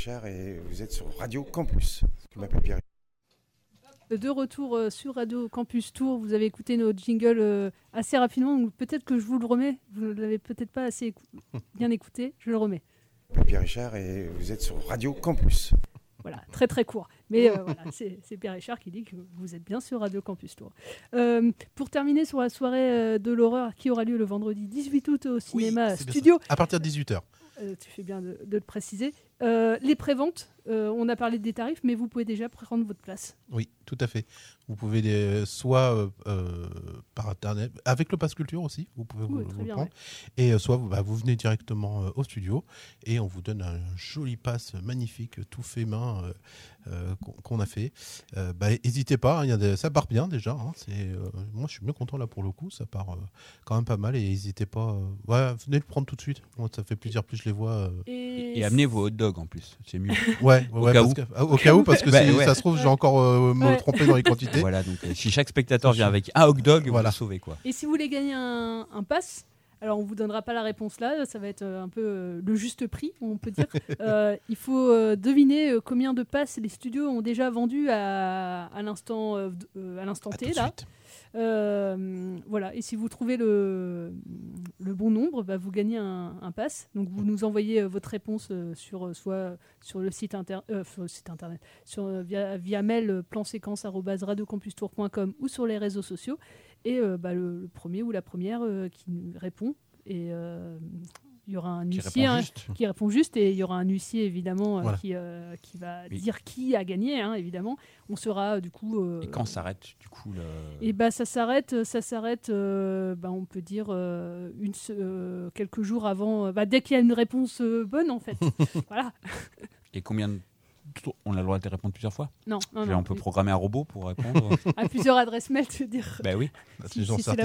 Richard et vous êtes sur Radio Campus. Je m'appelle Pierre De retour euh, sur Radio Campus Tour, vous avez écouté notre jingle euh, assez rapidement, donc peut-être que je vous le remets. Vous ne l'avez peut-être pas assez écou- bien écouté, je le remets. Je m'appelle Pierre Richard et vous êtes sur Radio Campus. Voilà, très très court. Mais euh, voilà, c'est Pierre Richard qui dit que vous êtes bien sur Radio Campus Tour. Euh, pour terminer sur la soirée de l'horreur qui aura lieu le vendredi 18 août au cinéma Studio. À partir de 18h. euh, tu fais bien de, de le préciser. Euh, les préventes, euh, on a parlé des tarifs, mais vous pouvez déjà prendre votre place. Oui, tout à fait. Vous pouvez les- soit euh, euh, par internet, avec le pass culture aussi, vous pouvez vous, Oui, vous le bien, prendre. ouais. Et soit vous, bah, vous venez directement euh, au studio et on vous donne un joli pass magnifique, tout fait main euh, euh, qu'on a fait. Euh, bah, N'hésitez pas, hein, il y a des- ça part bien déjà. hein, euh, moi, je suis bien content là pour le coup, ça part euh, quand même pas mal. Et n'hésitez pas, euh, ouais, venez le prendre tout de suite. Moi, ça fait plaisir, plus je les vois. euh, Et, Et amenez vos hot dogs en plus, c'est mieux. Ouais, Au ouais, cas parce où. que- ah, au cas où, parce que Bah, ouais. ça se trouve, j'ai encore euh, me Ouais. trompé dans les quantités. Voilà, donc euh, si chaque spectateur vient avec un hot dog, vous Voilà. le sauvez quoi. Et si vous voulez gagner un, un pass, alors on vous donnera pas la réponse là, ça va être euh, un peu euh, le juste prix, on peut dire. Euh, il faut euh, deviner euh, combien de passes les studios ont déjà vendu à, à l'instant euh, euh, à l'instant T là. Euh, voilà, et si vous trouvez le, bon nombre, bah, vous gagnez un, pass. Donc vous nous envoyez euh, votre réponse euh, sur soit sur le site, inter euh, sur le site internet, sur, via, via mail planséquence@radiocampustour.com ou sur les réseaux sociaux. Et bah, le, premier ou la première qui répond. Et il y aura un Qui huissier répond hein, qui répond juste et il y aura un huissier évidemment euh, Voilà. qui, euh, qui va Oui. dire qui a gagné hein, évidemment. On sera euh, du coup. euh, Et quand s'arrête du coup le... et bah ça s'arrête, ça s'arrête. bah, on peut dire une, quelques jours avant. bah, dès qu'il y a une réponse bonne en fait. voilà. Et combien de... On a le droit de répondre plusieurs fois Non, non, non. On peut programmer un robot pour répondre à plusieurs adresses mail, tu veux dire. Bah oui. L'intelligence la.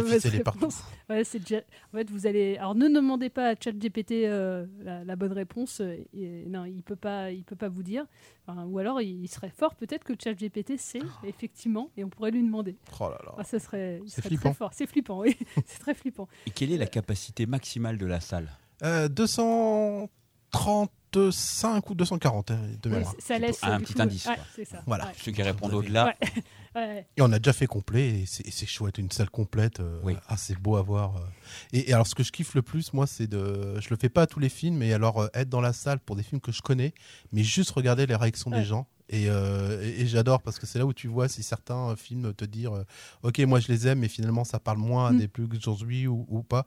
Ouais, c'est déjà- En fait, vous allez. Alors, ne demandez pas à ChatGPT euh, la, la bonne réponse. euh, et- Non, il peut pas. Il peut pas vous dire. Enfin, ou alors, il, il serait fort. Peut-être que ChatGPT sait effectivement, et on pourrait lui demander. Oh là là. Ah, ça serait. C'est serait flippant. Très fort. C'est flippant. Oui, c'est très flippant. Et quelle est la capacité maximale de la salle? Euh, 235 ou 240 hein, de mémoire. ça laisse. Un petit coup, indice, ouais, quoi. c'est ça. Voilà. ouais. Ceux qui répondent au-delà. Ouais. Ouais. Et on a déjà fait complet et c'est et c'est chouette, une salle complète. euh, Ah, c'est beau à voir. euh. Et, et alors, ce que je kiffe le plus, moi, c'est de. Je le fais pas à tous les films, mais alors euh, être dans la salle pour des films que je connais, mais juste regarder les réactions Ouais. des gens. Et, euh, et- et j'adore parce que c'est là où tu vois si certains euh, films te dire euh, Ok, moi je les aime, mais finalement ça parle moins à Mm. des plus d'aujourd'hui ou, ou pas.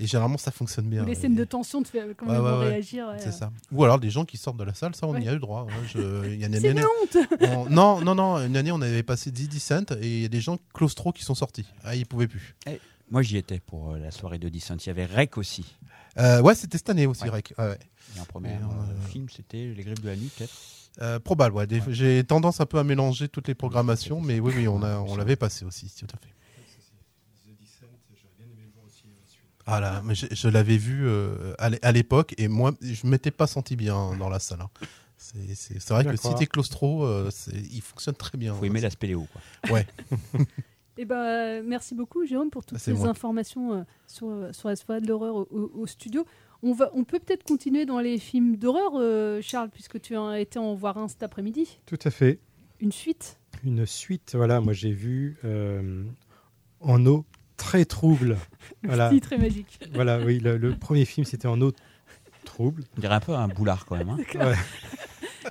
Et généralement ça fonctionne bien. Ou les Et- scènes de tension, tu fais comment Ouais, ouais, ouais. réagir. ouais. C'est ça. Ou alors des gens qui sortent de la salle, ça on Ouais. y a eu droit. hein. Je- il y a une C'est année- une honte on- Non, non, non. Une année on avait passé 10 Cent et il y a des gens claustro qui sont sortis. Ah, ils pouvaient plus. Eh, Moi j'y étais pour euh, la soirée de Dissent. Il y avait Rec aussi. Euh, ouais, c'était cette année aussi, Ouais. Rec. Ouais, ouais. Et un premier euh, film, c'était Les Griffes de la Nuit, peut-être Euh, probable, ouais. Des- J'ai tendance un peu à mélanger toutes les programmations, mais oui, oui, on, a, on l'avait passé aussi, tout à fait. Ah là, mais je, je l'avais vu euh, à l'é- à l'époque et moi, je m'étais pas senti bien dans la salle. hein. C'est vrai que si t'es claustro, euh, il fonctionne très bien. Faut aimer la spéléo, quoi. Ouais. Eh ben, euh, merci beaucoup, Jérôme, pour toutes Bah, ces moi. informations euh, sur, sur la soirée de l'horreur au, au- au studio. On, va, on peut peut-être continuer dans les films d'horreur, euh, Charles, puisque tu as été en voir un cet après-midi. Tout à fait. Une suite? Une suite, voilà, moi j'ai vu euh, En eau très trouble. voilà. Petit, très magique. Voilà, oui, le, le premier film c'était En eau trouble. On dirait un peu un boulard quand même. hein.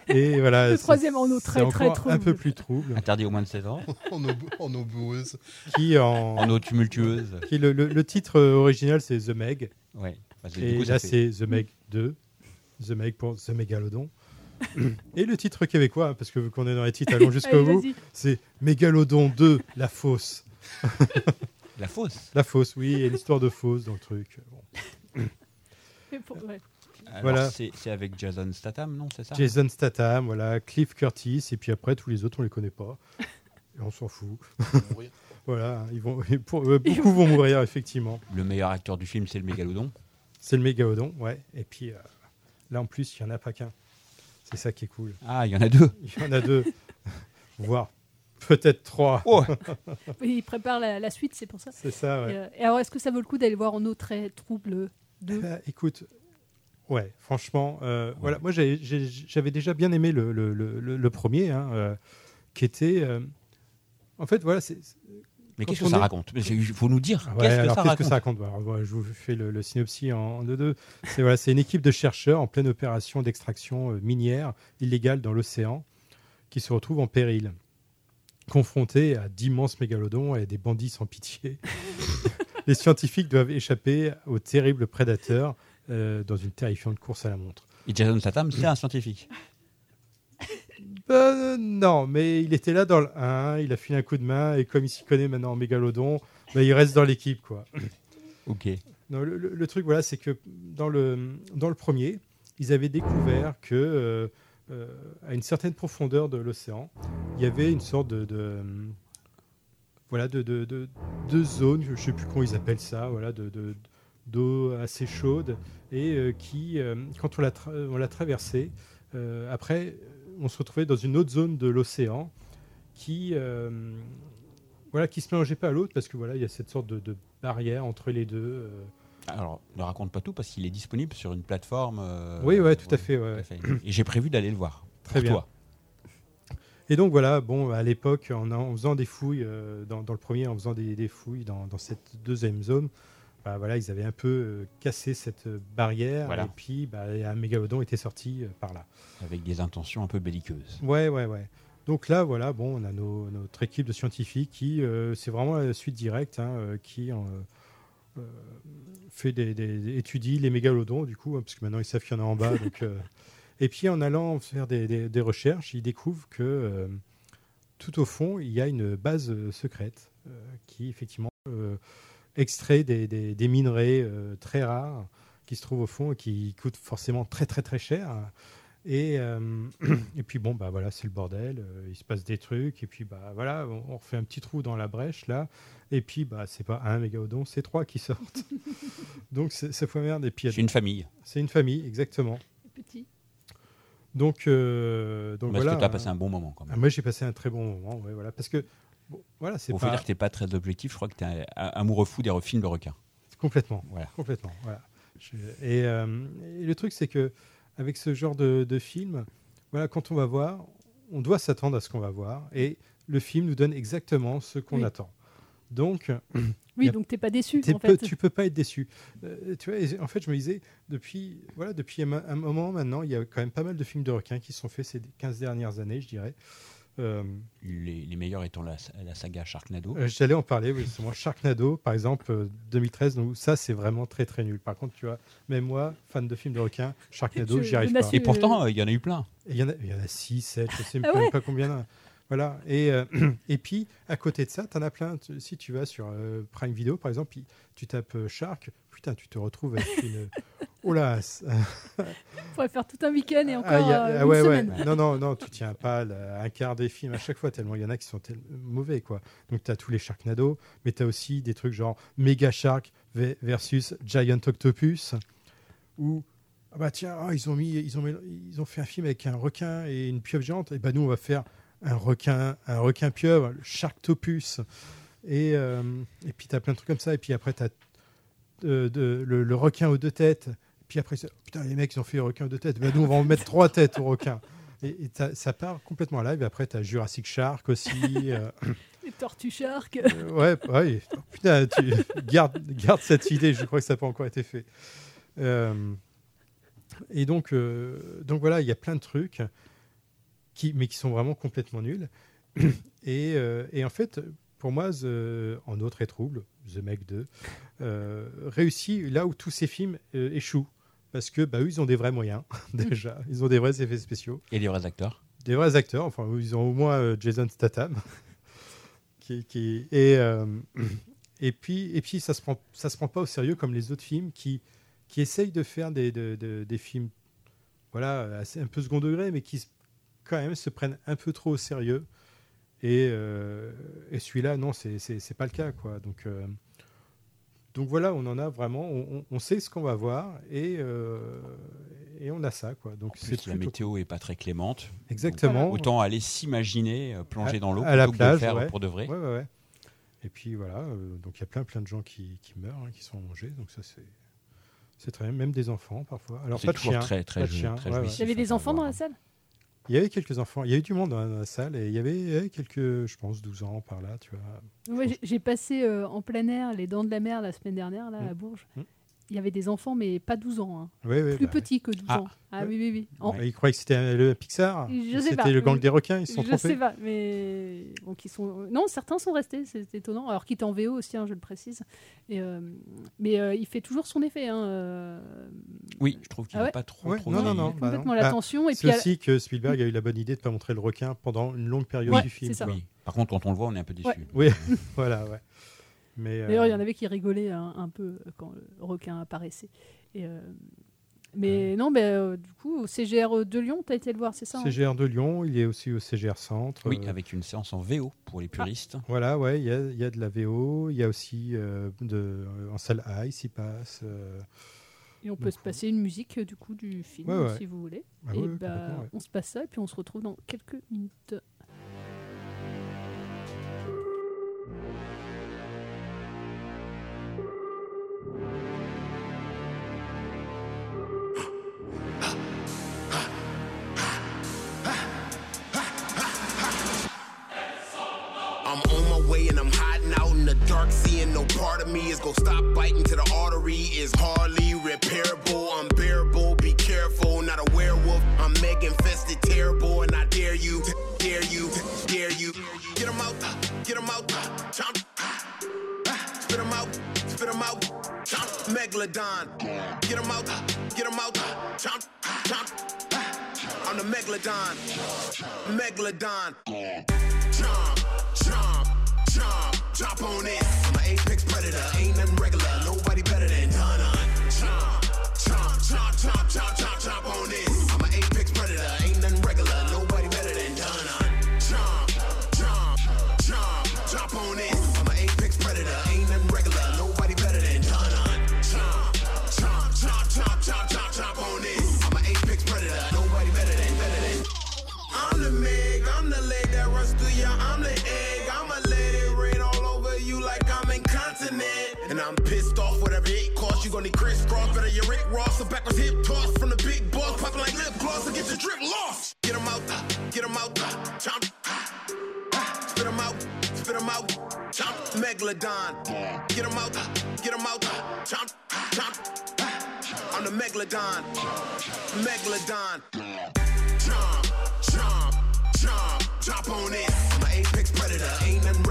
Et voilà. Le troisième En eau très, très encore Un trouble. peu plus trouble. Interdit au moins de 16 ans. en, eau, en eau boueuse. Qui en, En eau tumultueuse. Qui le, le- le titre euh, original c'est The Meg. Ouais. Du Et coup, là c'est The Meg 2. The Meg pour The Mégalodon. Et le titre québécois, parce que vu qu'on est dans les titres, allons jusqu'au bout, c'est Mégalodon 2, La Fosse. La fosse La Fosse, oui, et l'histoire de Fosse dans le truc. Bon. Pour- ouais. Alors, Voilà. C'est avec Jason Statham, non C'est ça Jason Statham, voilà, Cliff Curtis, et puis après tous les autres on les connaît pas. Et on s'en fout. voilà, ils vont, pour- euh, beaucoup vont mourir effectivement. Le meilleur acteur du film, c'est le mégalodon. C'est le mégalodon, ouais. Et puis euh, là en plus il y en a pas qu'un. C'est ça qui est cool. Ah, il y en a deux. Il y en a deux, voire peut-être trois. Oh. Oui, il prépare la, la suite, c'est pour ça. C'est ça, ouais. Et, euh, et alors, est-ce que ça vaut le coup d'aller voir En eau très trouble 2 Euh, écoute, Ouais, franchement, euh, voilà. Moi, j'avais déjà bien aimé le, le, le- le- le premier, hein, euh, qui était. euh, en fait, voilà, c'est. Mais qu'est-ce que ça raconte Il faut nous dire. Ouais, qu'est-ce que ça raconte que ça raconte Alors, voilà, Je vous fais le, le synopsis en, en deux deux. C'est voilà, une équipe de chercheurs en pleine opération d'extraction euh, minière illégale dans l'océan qui se retrouve en péril, confrontés à d'immenses mégalodons et des bandits sans pitié. Les scientifiques doivent échapper aux terribles prédateurs euh, dans une terrifiante course à la montre. Et Jason Statham, c'est un scientifique. Euh, non, mais il était là dans le 1, il a filé un coup de main, et comme il s'y connaît maintenant en mégalodon, bah, il reste dans l'équipe. quoi. Ok. Non, le, le- le truc, voilà, c'est que dans le, dans le premier, ils avaient découvert que euh, euh, à une certaine profondeur de l'océan, il y avait une sorte de, de, voilà, de, de, de, de zone, je ne sais plus comment ils appellent ça, voilà, de, de- d'eau assez chaude, et euh, qui, euh, quand on l'a, tra- on l'a traversée, euh, après, on se retrouvait dans une autre zone de l'océan qui, euh, voilà, qui se mélangeait pas à l'autre parce que voilà, il y a cette sorte de, de barrière entre les deux. euh. Alors, ne raconte pas tout parce qu'il est disponible sur une plateforme. euh, Oui, ouais, tout à fait, ouais. Et j'ai prévu d'aller le voir. Très pour bien. Toi. Et donc voilà, bon, à l'époque, en, en faisant des fouilles, euh, dans, dans le premier, en faisant des, des fouilles dans, dans cette deuxième zone, bah, voilà, ils avaient un peu euh, cassé cette barrière Voilà. et puis bah, un mégalodon était sorti euh, par là. Avec des intentions un peu belliqueuses. Ouais, ouais, ouais. Donc là, voilà, bon, on a nos- notre équipe de scientifiques qui, euh, c'est vraiment la suite directe, hein, euh, qui euh, euh, fait des, des- étudie les mégalodons, du coup, hein, parce que maintenant ils savent qu'il y en a en bas. donc, euh, et puis en allant faire des, des- recherches, ils découvrent que euh, tout au fond, il y a une base euh, secrète euh, qui, effectivement, euh, extrait des, des- des minerais euh, très rares qui se trouvent au fond et qui coûtent forcément très, très, très cher. Et, euh, et puis bon, bah voilà, c'est le bordel. euh, il se passe des trucs. Et puis bah voilà, on, on refait un petit trou dans la brèche là. Et puis bah c'est pas un mégalodon, c'est trois qui sortent. Donc c'est fois merde. Et puis C'est une famille. C'est une famille, exactement. Petit. Donc, euh, donc Parce voilà. que t'as passé un bon moment, quand même. Ah, moi j'ai passé un très bon moment. ouais, voilà, parce que bon, voilà, c'est Il faut pas dire que t'es pas très objectif. Je crois que t'es un- un amoureux fou des films de requins. Complètement. Voilà. Complètement. Voilà. Je- et, euh, et le truc, c'est que avec ce genre de, de film, voilà, quand on va voir, on doit s'attendre à ce qu'on va voir, et le film nous donne exactement ce qu'on Oui. attend. Donc, Oui, a- donc t'es pas déçu, en peu- fait. tu peux pas être déçu. Euh, tu vois, en fait, je me disais depuis, voilà, depuis un, un moment maintenant, il y a quand même pas mal de films de requins qui se sont faits ces 15 dernières années, je dirais. Euh, Les, les meilleurs étant la, la saga Sharknado. euh, J'allais en parler, oui, c'est moi. Sharknado, par exemple, euh, 2013, donc ça, c'est vraiment très très nul. Par contre, tu vois, même moi, fan de films de requins, Sharknado, j'y arrive pas. Et pourtant, euh, il y en a eu plein. Il y en a, il y en a 6, 7, je sais Ah même ouais pas combien. Voilà. Et, euh, et puis, à côté de ça, tu en as plein. Si tu vas sur euh, Prime Video, par exemple, tu tapes euh, Shark, putain, tu te retrouves avec une. Oh là On pourrait faire tout un week-end et encore ah, il y a- euh, ah une ouais. Non, non, non, tu tiens pas la- un quart des films à chaque fois, tellement il y en a qui sont tel- mauvais, quoi. Donc, tu as tous les Sharknado, mais tu as aussi des trucs genre Mega Shark ve- versus Giant Octopus, où, ah bah tiens, ah, ils, ont mis, ils, ont, mis- ils ont fait un film avec un requin et une pieuvre géante, et bah nous, on va faire un requin, un requin pieuvre, le Sharktopus. Et, euh, et puis, tu as plein de trucs comme ça, et puis après, tu as le, le requin aux deux têtes. Puis après, putain, les mecs, ils ont fait requin deux têtes. Bah, nous, on va en mettre trois têtes au requin. Et, ça part complètement live. Et après, tu as Jurassic Shark aussi. euh, Les tortues shark. euh, ouais, ouais. Putain, tu garde, garde cette idée. Je crois que ça n'a pas encore été fait. Euh, et donc, euh, donc voilà, il y a plein de trucs, qui, mais qui sont vraiment complètement nuls. Et, et en fait, pour moi, The- en autre et trouble, The Meg 2, euh, réussit là où tous ces films euh, échouent. Parce que bah, eux, ils ont des vrais moyens, déjà. Ils ont des vrais effets spéciaux. Et des vrais acteurs. Des vrais acteurs. Enfin, ils ont au moins euh, Jason Statham. qui, qui- et, euh, et puis, et puis ça se prend, ça se prend pas au sérieux comme les autres films qui, qui essayent de faire des, de- de- des films voilà, assez, un peu second degré, mais qui quand même se prennent un peu trop au sérieux. Et, euh, et celui-là, non, c'est pas le cas. Quoi. Donc, euh, donc voilà, on en a vraiment, on, sait ce qu'on va voir et, euh, et on a ça. Quoi. Donc En plus, c'est la météo est pas très clémente. Exactement. Donc, autant aller s'imaginer euh, plonger à, dans l'eau à la plutôt que plage, de le faire ouais. pour de vrai. Ouais, ouais, ouais. Et puis voilà, euh, donc il y a plein plein de gens qui, qui meurent, hein, qui sont mangés, donc ça c'est C'est très même des enfants parfois. Alors C'est pas de toujours chien, très, très pas de chien, très ouais, joli. ouais. Il y avait des enfants dans la salle? Il y avait quelques enfants, il y avait du monde dans la salle et il y avait, quelques, je pense, 12 ans par là, tu vois. Ouais, j'ai- passé euh, en plein air les dents de la mer la semaine dernière là, Mm. à Bourges. Mm. Il y avait des enfants, mais pas 12 ans. hein. Oui, oui, Plus bah, petits que 12 Ah. ans. Ah oui, oui, oui. En- Ils croyaient que c'était le Pixar. Je sais pas. C'était le gang des requins, ils se sont Je trompés. sais pas, mais donc ils sont. Non, certains sont restés, c'est étonnant. Alors qu'il est en VO aussi, hein, je le précise. Et, euh, Mais euh, il fait toujours son effet. hein, euh. Oui, je trouve qu'il Ah n'a ouais pas trop. Ouais, trop non, non, non. bah complètement non. l'attention, et c'est à- aussi que Spielberg a eu la bonne idée de ne pas montrer le requin pendant une longue période Ouais, du film. ça. Oui. Par contre, quand on le voit, on est un peu déçu. Ouais. Oui, voilà, ouais. Mais, euh, D'ailleurs, il y en avait qui rigolaient un, un peu quand le requin apparaissait. Et, euh, Mais non, mais, euh, du coup, au CGR de Lyon, tu as été le voir, c'est ça hein? CGR de Lyon, il est aussi au CGR Centre. Oui, euh, avec une séance en VO pour Ah. les puristes. Voilà, ouais, il y a, il y a de la VO, il y a aussi euh, de, euh, en salle Ice, il passe. euh, Et on peut se passer une musique euh, du coup du film Ouais, ouais. si vous voulez. Ah et ouais, bah, on se passe ça et puis on se retrouve dans quelques minutes. No part of me is gonna stop biting to the artery is hardly repairable, unbearable. Be careful, not a werewolf. I'm Meg infested, terrible, and I dare you, dare you, dare you. Get 'em out, get 'em out, chomp. Spit 'em out, spit out, chomp. Megalodon. Get 'em out, get 'em out, chomp, chomp. I'm the Megalodon, Megalodon. Chomp, chomp, chomp, chomp on it. I'm predator, ain't nothing regular, nobody better than Dun. Chomp, chomp, chomp, chomp, chomp, chomp, chomp on it. I'm an apex predator, ain't nothing regular, nobody better than. Chomp, chomp, chomp, chomp on it. I'm an apex predator, ain't nothing regular, nobody better than. Chomp, chomp, chomp, chomp, chomp, chomp, chomp on it. I'm an apex predator, nobody better than, better than. I'm the Meg, I'm the leg that runs through your omelet egg. I'ma let it rain all over you like I'm incontinent. And I'm pissed off, whatever it costs. You gonna need crisscross, better your Rick Ross. A backwards hip toss from the big boss, popping like lip gloss and get your drip lost. Get 'em out, get 'em out, chomp. Spit 'em out, spit 'em out, chomp. Megalodon. Get 'em out, get 'em out, chomp, chomp. I'm the Megalodon, Megalodon. Chomp, chomp, chomp, chomp on it. I'm an apex predator, ain't nothing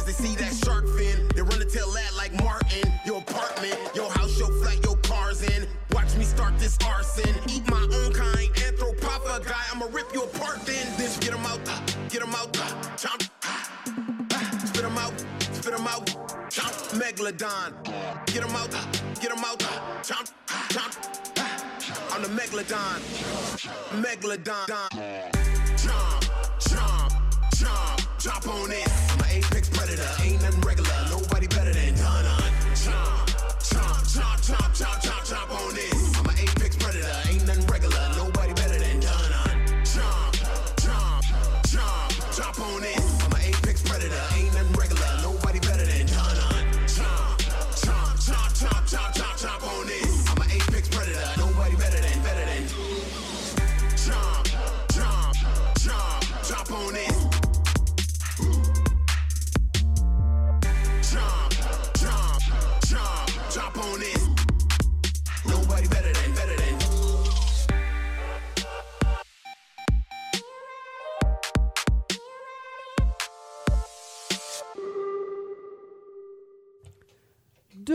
As they see that shark fin, they run to tell that like Martin. Your apartment, your house, your flat, your cars in. Watch me start this arson. Eat my own kind, anthropophagi. guy. I'ma rip you apart then. Then get 'em out, get 'em out, chomp. Spit 'em out, spit 'em out, chomp. Megalodon. Get 'em out, get 'em out, chomp, chomp. I'm the Megalodon, Megalodon. Chomp, chomp, chomp, chomp on it predator, ain't and regular.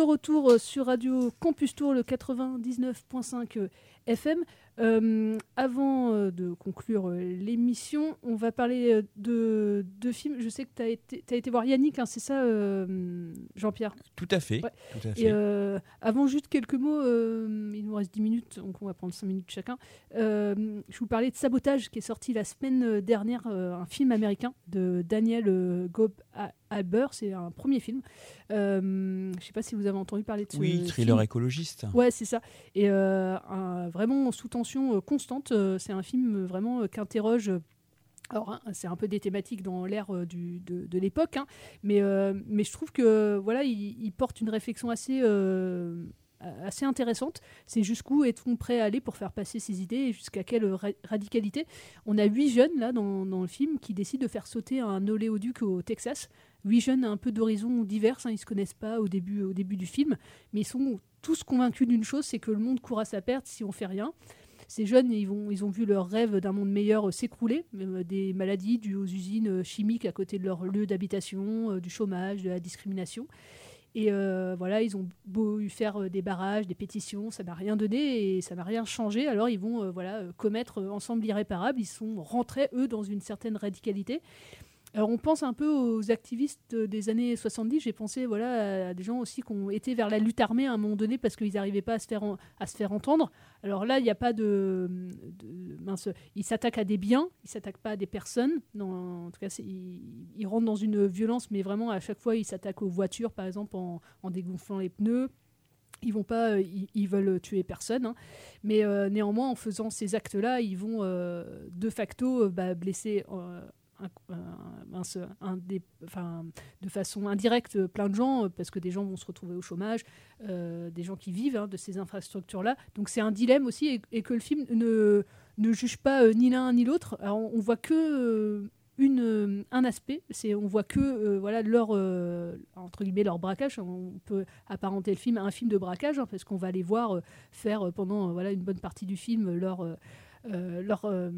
Retour euh, sur Radio Campus Tour, le 99.5 FM. Euh, avant euh, de conclure euh, l'émission, on va parler euh, de, de films. Je sais que tu as été, voir Yannick, hein, c'est ça, euh, Jean-Pierre? Tout à fait. Ouais. tout à Et fait. euh, avant, juste quelques mots, euh, il nous reste 10 minutes, donc on va prendre 5 minutes chacun. Euh, je vous parlais de Sabotage, qui est sorti la semaine dernière, euh, un film américain de Daniel euh, Gob Alber, c'est un premier film. Euh, je ne sais pas si vous avez entendu parler de ce Oui, thriller film. écologiste. Ouais, c'est ça. Et euh, un- vraiment sous tension euh, constante. Euh, c'est un film vraiment qui interroge. euh, alors, hein, c'est un peu des thématiques dans l'ère euh, de, de l'époque, hein, mais, euh, mais je trouve que voilà, il, il porte une réflexion assez, euh, assez intéressante. C'est jusqu'où est-on prêt à aller pour faire passer ses idées et jusqu'à quelle ra- radicalité. On a huit jeunes là dans, le film qui décident de faire sauter un oléoduc au Texas. Huit jeunes un peu d'horizons divers, hein, ils se connaissent pas au début, au début du film, mais ils sont tous convaincus d'une chose, c'est que le monde court à sa perte si on fait rien. Ces jeunes, ils, vont, ils ont vu leur rêve d'un monde meilleur euh, s'écrouler, euh, des maladies dues aux usines euh, chimiques à côté de leur lieu d'habitation, euh, du chômage, de la discrimination. Et euh, voilà, ils ont beau y faire euh, des barrages, des pétitions, ça n'a rien donné et ça n'a rien changé. Alors ils vont euh, commettre ensemble l'irréparable. Ils sont rentrés, eux, dans une certaine radicalité. On pense un peu aux activistes euh, des années 70. J'ai pensé voilà, à des gens aussi qui ont été vers la lutte armée à un moment donné parce qu'ils n'arrivaient pas à se faire, à se faire entendre. Alors là, il n'y a pas de... ils s'attaquent à des biens, ils ne s'attaquent pas à des personnes. Non, en tout cas, ils, rentrent dans une violence, mais vraiment à chaque fois, ils s'attaquent aux voitures, par exemple, en, dégonflant les pneus. Ils vont pas, euh, ils, veulent tuer personne, hein. mais euh, néanmoins en faisant ces actes-là, ils vont de facto bah, blesser de façon indirecte plein de gens parce que des gens vont se retrouver au chômage, euh, des gens qui vivent hein, de ces infrastructures-là. Donc c'est un dilemme aussi et, que le film ne, ne juge pas euh, ni l'un ni l'autre. On, on voit que euh, une, un aspect, c'est on voit que voilà leur entre guillemets leur braquage. On peut apparenter le film à un film de braquage hein, parce qu'on va les voir faire pendant voilà une bonne partie du film leur leur, euh,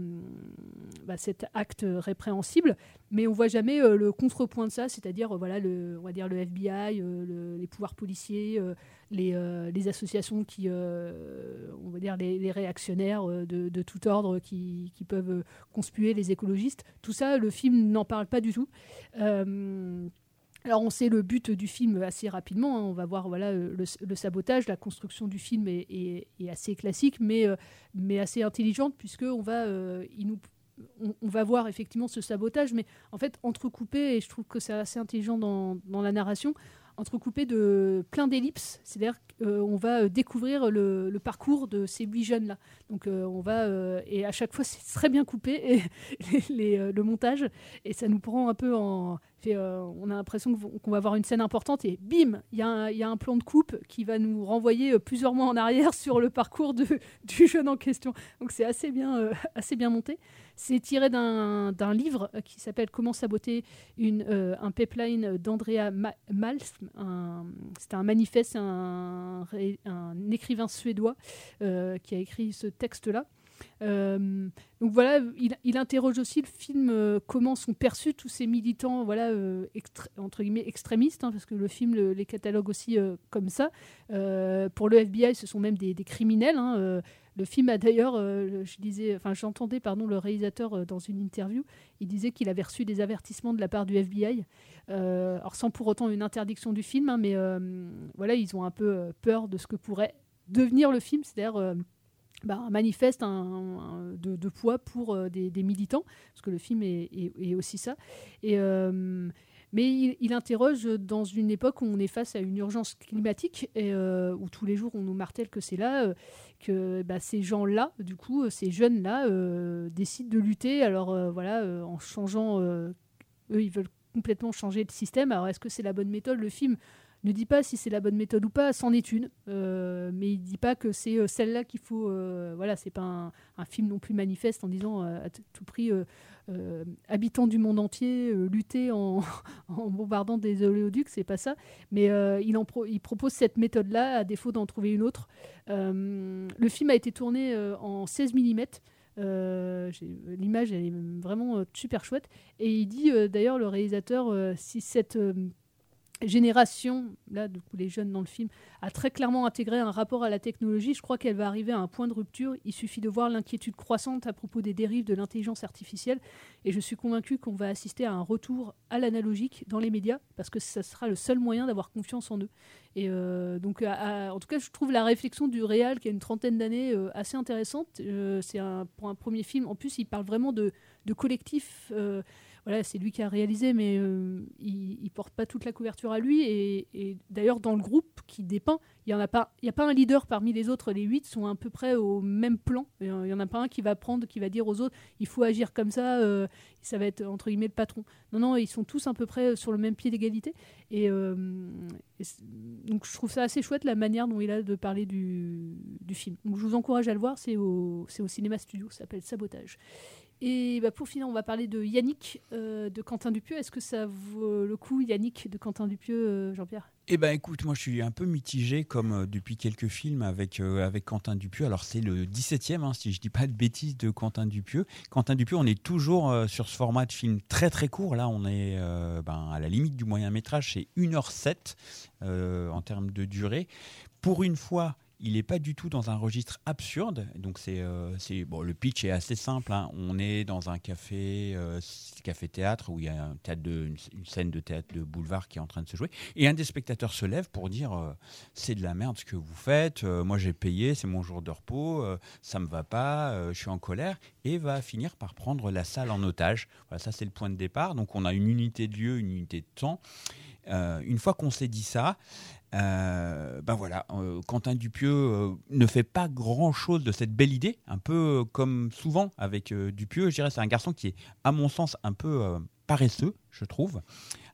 bah, cet acte répréhensible, mais on voit jamais euh, le contrepoint de ça, c'est-à-dire euh, voilà le, on va dire le FBI, euh, le- les pouvoirs policiers, euh, les, euh, les associations qui, euh, on va dire les, réactionnaires euh, de, tout ordre qui, qui peuvent euh, conspuer les écologistes. Tout ça, le film n'en parle pas du tout. Alors on sait le but du film assez rapidement, hein. on va voir voilà, euh, le, sabotage, la construction du film est, assez classique mais, euh, mais assez intelligente puisque on va, euh, on, va voir effectivement ce sabotage mais en fait entrecoupé, et je trouve que c'est assez intelligent dans, dans la narration, entrecoupé de plein d'ellipses, c'est-à-dire qu'on va découvrir le, parcours de ces huit jeunes-là. Donc euh, on va, et à chaque fois c'est très bien coupé, et le montage, et ça nous prend un peu en... euh, on a l'impression qu'on va avoir une scène importante, et bim, il y, a un- plan de coupe qui va nous renvoyer euh, plusieurs mois en arrière sur le parcours du jeune en question. Donc c'est assez bien, euh, assez bien monté. C'est tiré d'un livre qui s'appelle Comment saboter un pipeline d'Andrea Ma- Malm. C'est un manifeste, un, écrivain suédois qui a écrit ce texte-là. Euh, donc voilà, il, interroge aussi le film euh, comment sont perçus tous ces militants, voilà, euh, entre guillemets extrémistes, hein, parce que le film le- les catalogue aussi comme ça. Pour le FBI, ce sont même des, criminels. hein, le film a d'ailleurs, je disais, enfin j'entendais pardon le réalisateur dans une interview, il disait qu'il avait reçu des avertissements de la part du FBI, alors sans pour autant une interdiction du film, hein, mais voilà ils ont un peu peur de ce que pourrait devenir le film, c'est-à-dire bah, un manifeste un- de, poids pour euh, des, militants, parce que le film est, aussi ça. Euh, mais il, interroge dans une époque où on est face à une urgence climatique euh, où tous les jours on nous martèle que c'est là, que bah, ces gens-là, du coup, ces jeunes-là, décident de lutter. Alors voilà, en changeant, eux, ils veulent complètement changer le système. Alors est-ce que c'est la bonne méthode Le film? Ne dit pas si c'est la bonne méthode ou pas, c'en est une, Euh, mais il dit pas que c'est euh, celle-là qu'il faut. euh, voilà, c'est pas un, film non plus manifeste en disant à tout prix habitants du monde entier lutter en, bombardant des oléoducs, c'est pas ça. Mais il, propose cette méthode-là à défaut d'en trouver une autre. Le film a été tourné en 16 mm. L'image est vraiment super chouette. Et il dit d'ailleurs, le réalisateur, si cette, génération, là, du coup, les jeunes dans le film, a très clairement intégré un rapport à la technologie. Je crois qu'elle va arriver à un point de rupture. Il suffit de voir l'inquiétude croissante à propos des dérives de l'intelligence artificielle. Et je suis convaincu qu'on va assister à un retour à l'analogique dans les médias, parce que ça sera le seul moyen d'avoir confiance en eux. Et euh, donc, en tout cas, je trouve la réflexion du réal, qui a une trentaine d'années, euh, assez intéressante. Euh, c'est pour un premier film. En plus, il parle vraiment de, de collectif. Euh, voilà, c'est lui qui a réalisé, mais euh, il, il porte pas toute la couverture à lui. Et, d'ailleurs, dans le groupe qui dépeint, il y en a pas, il y a pas un leader parmi les autres. Les huit sont à peu près au même plan. Euh, Il y en a pas un qui va prendre, qui va dire aux autres, il faut agir comme ça. euh, ça va être entre guillemets le patron. Non, non, ils sont tous à peu près sur le même pied d'égalité. Et, euh, donc, je trouve ça assez chouette la manière dont il a de parler du, film. Donc, je vous encourage à le voir. C'est au, c'est au cinéma studio. Ça s'appelle Sabotage. Et bah, pour finir, on va parler de Yannick euh, de Quentin Dupieux. Est-ce que ça vaut le coup, Yannick de Quentin Dupieux, euh, Jean-Pierre? Eh ben écoute, moi je suis un peu mitigé comme euh, depuis quelques films avec, Quentin Dupieux. Alors c'est le 17e, hein, si je dis pas de bêtises, de Quentin Dupieux. Quentin Dupieux, on est toujours sur ce format de film très très court. Là, on est ben, à la limite du moyen métrage, c'est 1h07 euh, en termes de durée. Pour une fois, il n'est pas du tout dans un registre absurde. Donc c'est, euh, bon, le pitch est assez simple. hein. On est dans un café, euh, café théâtre où il y a un théâtre de, une, scène de théâtre de boulevard qui est en train de se jouer. Et un des spectateurs se lève pour dire euh, c'est de la merde ce que vous faites. euh, moi j'ai payé, c'est mon jour de repos, ça me va pas, je suis en colère et va finir par prendre la salle en otage. Voilà, ça c'est le point de départ. Donc on a une unité de lieu, une unité de temps. Une fois qu'on s'est dit ça, euh, ben voilà, euh, Quentin Dupieux euh, ne fait pas grand chose de cette belle idée, un peu comme souvent avec Dupieux. Je dirais c'est un garçon qui est, à mon sens, un peu paresseux, je trouve.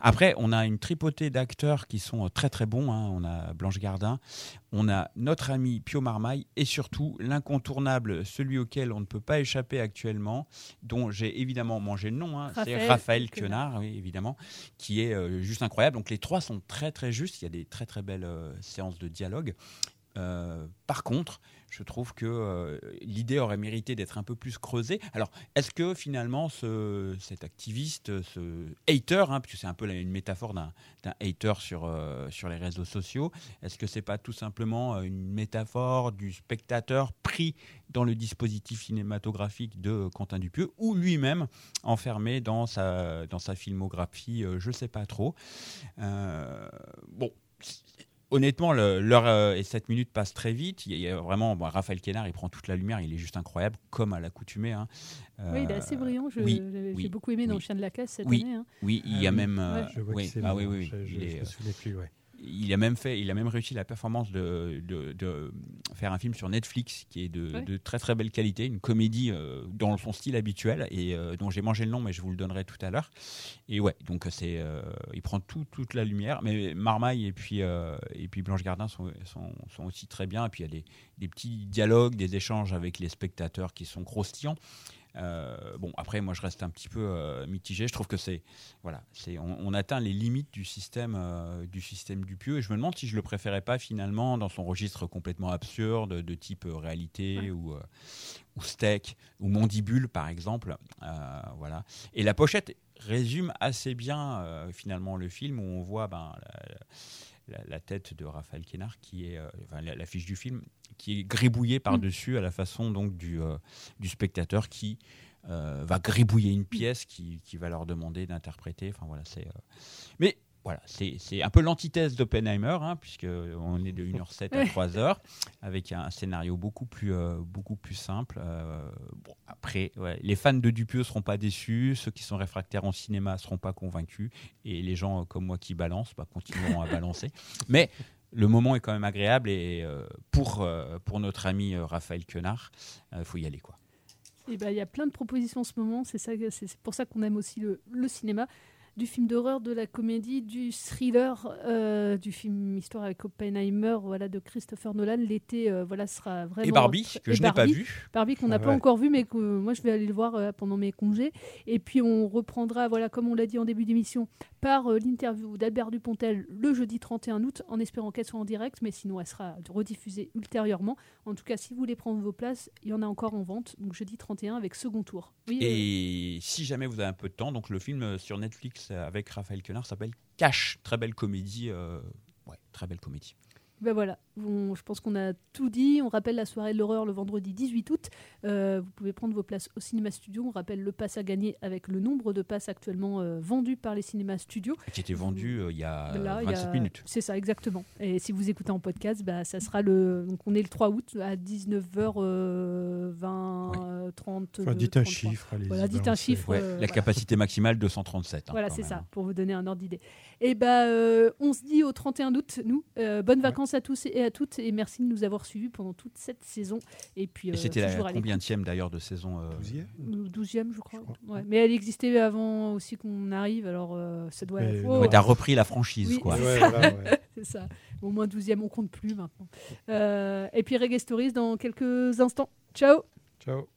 Après, on a une tripotée d'acteurs qui sont euh, très très bons. hein. On a Blanche Gardin, on a notre ami Pio Marmaille et surtout l'incontournable, celui auquel on ne peut pas échapper actuellement, dont j'ai évidemment mangé le nom, hein, c'est Raphaël Quenard. Quenard, oui, évidemment, qui est euh, juste incroyable. Donc les trois sont très très justes. Il y a des très très belles euh, séances de dialogue. Euh, par contre, je trouve que euh, l'idée aurait mérité d'être un peu plus creusée. Alors, est-ce que finalement, ce, cet activiste, ce hater, hein, puisque c'est un peu une métaphore d'un hater sur, euh, sur les réseaux sociaux, est-ce que c'est pas tout simplement une métaphore du spectateur pris dans le dispositif cinématographique de Quentin Dupieux, ou lui-même enfermé dans sa, dans sa filmographie, je sais pas trop. Bon, honnêtement, l'heure euh, et 7 minutes passent très vite. Il y a- il y a vraiment, bon, Raphaël Quénard, il prend toute la lumière, il est juste incroyable, comme à l'accoutumée. hein. Oui, il est Euh, assez brillant. Je- oui, J'ai oui, beaucoup aimé dans oui. Le Chien de la Caisse cette oui, année. hein. Oui, il y a même. euh, Ouais. Je vois oui, que c'est ah bon, oui, oui, oui. je- je- il, je est, me souvenais plus, ouais. Il a même fait, il a même réussi la performance de, de, de faire un film sur Netflix qui est de, Ouais. de très très belle qualité, une comédie euh, dans son style habituel et euh, dont j'ai mangé le nom, mais je vous le donnerai tout à l'heure. Et ouais, donc c'est, euh, il prend tout, toute la lumière. Mais Marmaille et puis et puis Blanche Gardin sont, sont, sont aussi très bien. Et puis il y a des, des petits dialogues, des échanges avec les spectateurs qui sont croustillants. Euh, bon, après, moi, je reste un petit peu euh, mitigé. Je trouve que c'est, voilà, c'est, on, on atteint les limites du système, euh, du système du pieux. Et je me demande si je le préférais pas finalement dans son registre complètement absurde, de type réalité ou, ou steak ou mandibule, par exemple. Voilà. Et la pochette résume assez bien finalement le film où on voit ben, la, la- la tête de Raphaël Quénard qui est, la- l'affiche du film, qui est gribouillée par-dessus à la façon donc du, euh, du spectateur qui euh, va gribouiller une pièce qui, qui va leur demander d'interpréter. Enfin voilà, c'est. euh, Mais voilà, c'est c'est un peu l'antithèse d'Oppenheimer, hein, puisque on est de 1h07 à 3h, avec un scénario beaucoup plus, euh, beaucoup plus simple. Euh, bon, après, ouais, les fans de Dupieux seront pas déçus, ceux qui sont réfractaires en cinéma seront pas convaincus, et les gens euh, comme moi qui balancent, bah, continueront à balancer. Mais le moment est quand même agréable, et euh, pour, euh, pour notre ami euh, Raphaël Quenard, il faut y aller. quoi. Et ben, il y a plein de propositions en ce moment. C'est ça, pour ça qu'on aime aussi le, le cinéma. Du film d'horreur, de la comédie, du thriller, euh, du film Histoire avec Oppenheimer, voilà, de Christopher Nolan. L'été, euh, voilà, sera vraiment. Et Barbie, que Et je n'ai pas vu. Barbie qu'on n'a Ah pas encore vu, mais que euh, moi je vais aller le voir pendant mes congés. Et puis on reprendra, voilà, comme on l'a dit en début d'émission, par euh, l'interview d'Albert Dupontel le jeudi 31 août, en espérant qu'elle soit en direct, mais sinon elle sera rediffusée ultérieurement. En tout cas, si vous voulez prendre vos places, il y en a encore en vente, donc jeudi 31 avec second tour. Oui, euh, Et si jamais vous avez un peu de temps, donc le film euh, sur Netflix euh, avec Raphaël Quenard s'appelle Cash. Très belle comédie. euh, ouais, très belle comédie. Ben voilà, on- je pense qu'on a tout dit. On rappelle la soirée de l'horreur le vendredi 18 août. Euh, vous pouvez prendre vos places au cinéma studio. On rappelle le pass à gagner avec le nombre de passes actuellement euh, vendus par les cinémas studios. Qui était vendu euh, il y a Là, il y 27 a- minutes. C'est ça, exactement. Et si vous écoutez en podcast, bah, ça sera le. Donc on est le 3 août à 19h20, 30. Enfin, dites un chiffre, allez-y, Voilà, dites un chiffre. Ouais, euh, la voilà. capacité maximale 237. hein, Voilà, c'est ça, hein. pour vous donner un ordre d'idée. Et bah, euh, on se dit au 31 août, nous. Euh, bonnes vacances à tous et à toutes, et merci de nous avoir suivis pendant toute cette saison. Et puis, Et euh, c'était la combienième d'ailleurs de saison euh, Ou 12e, je crois. Ouais. Mais elle existait avant aussi qu'on arrive, alors euh, ça doit. Non. Ouais, t'as repris la franchise, Oui, quoi. c'est Ouais, ça. voilà, ouais. C'est ça. Au moins 12e, on compte plus maintenant. Euh, et puis Reggae Stories dans quelques instants. Ciao Ciao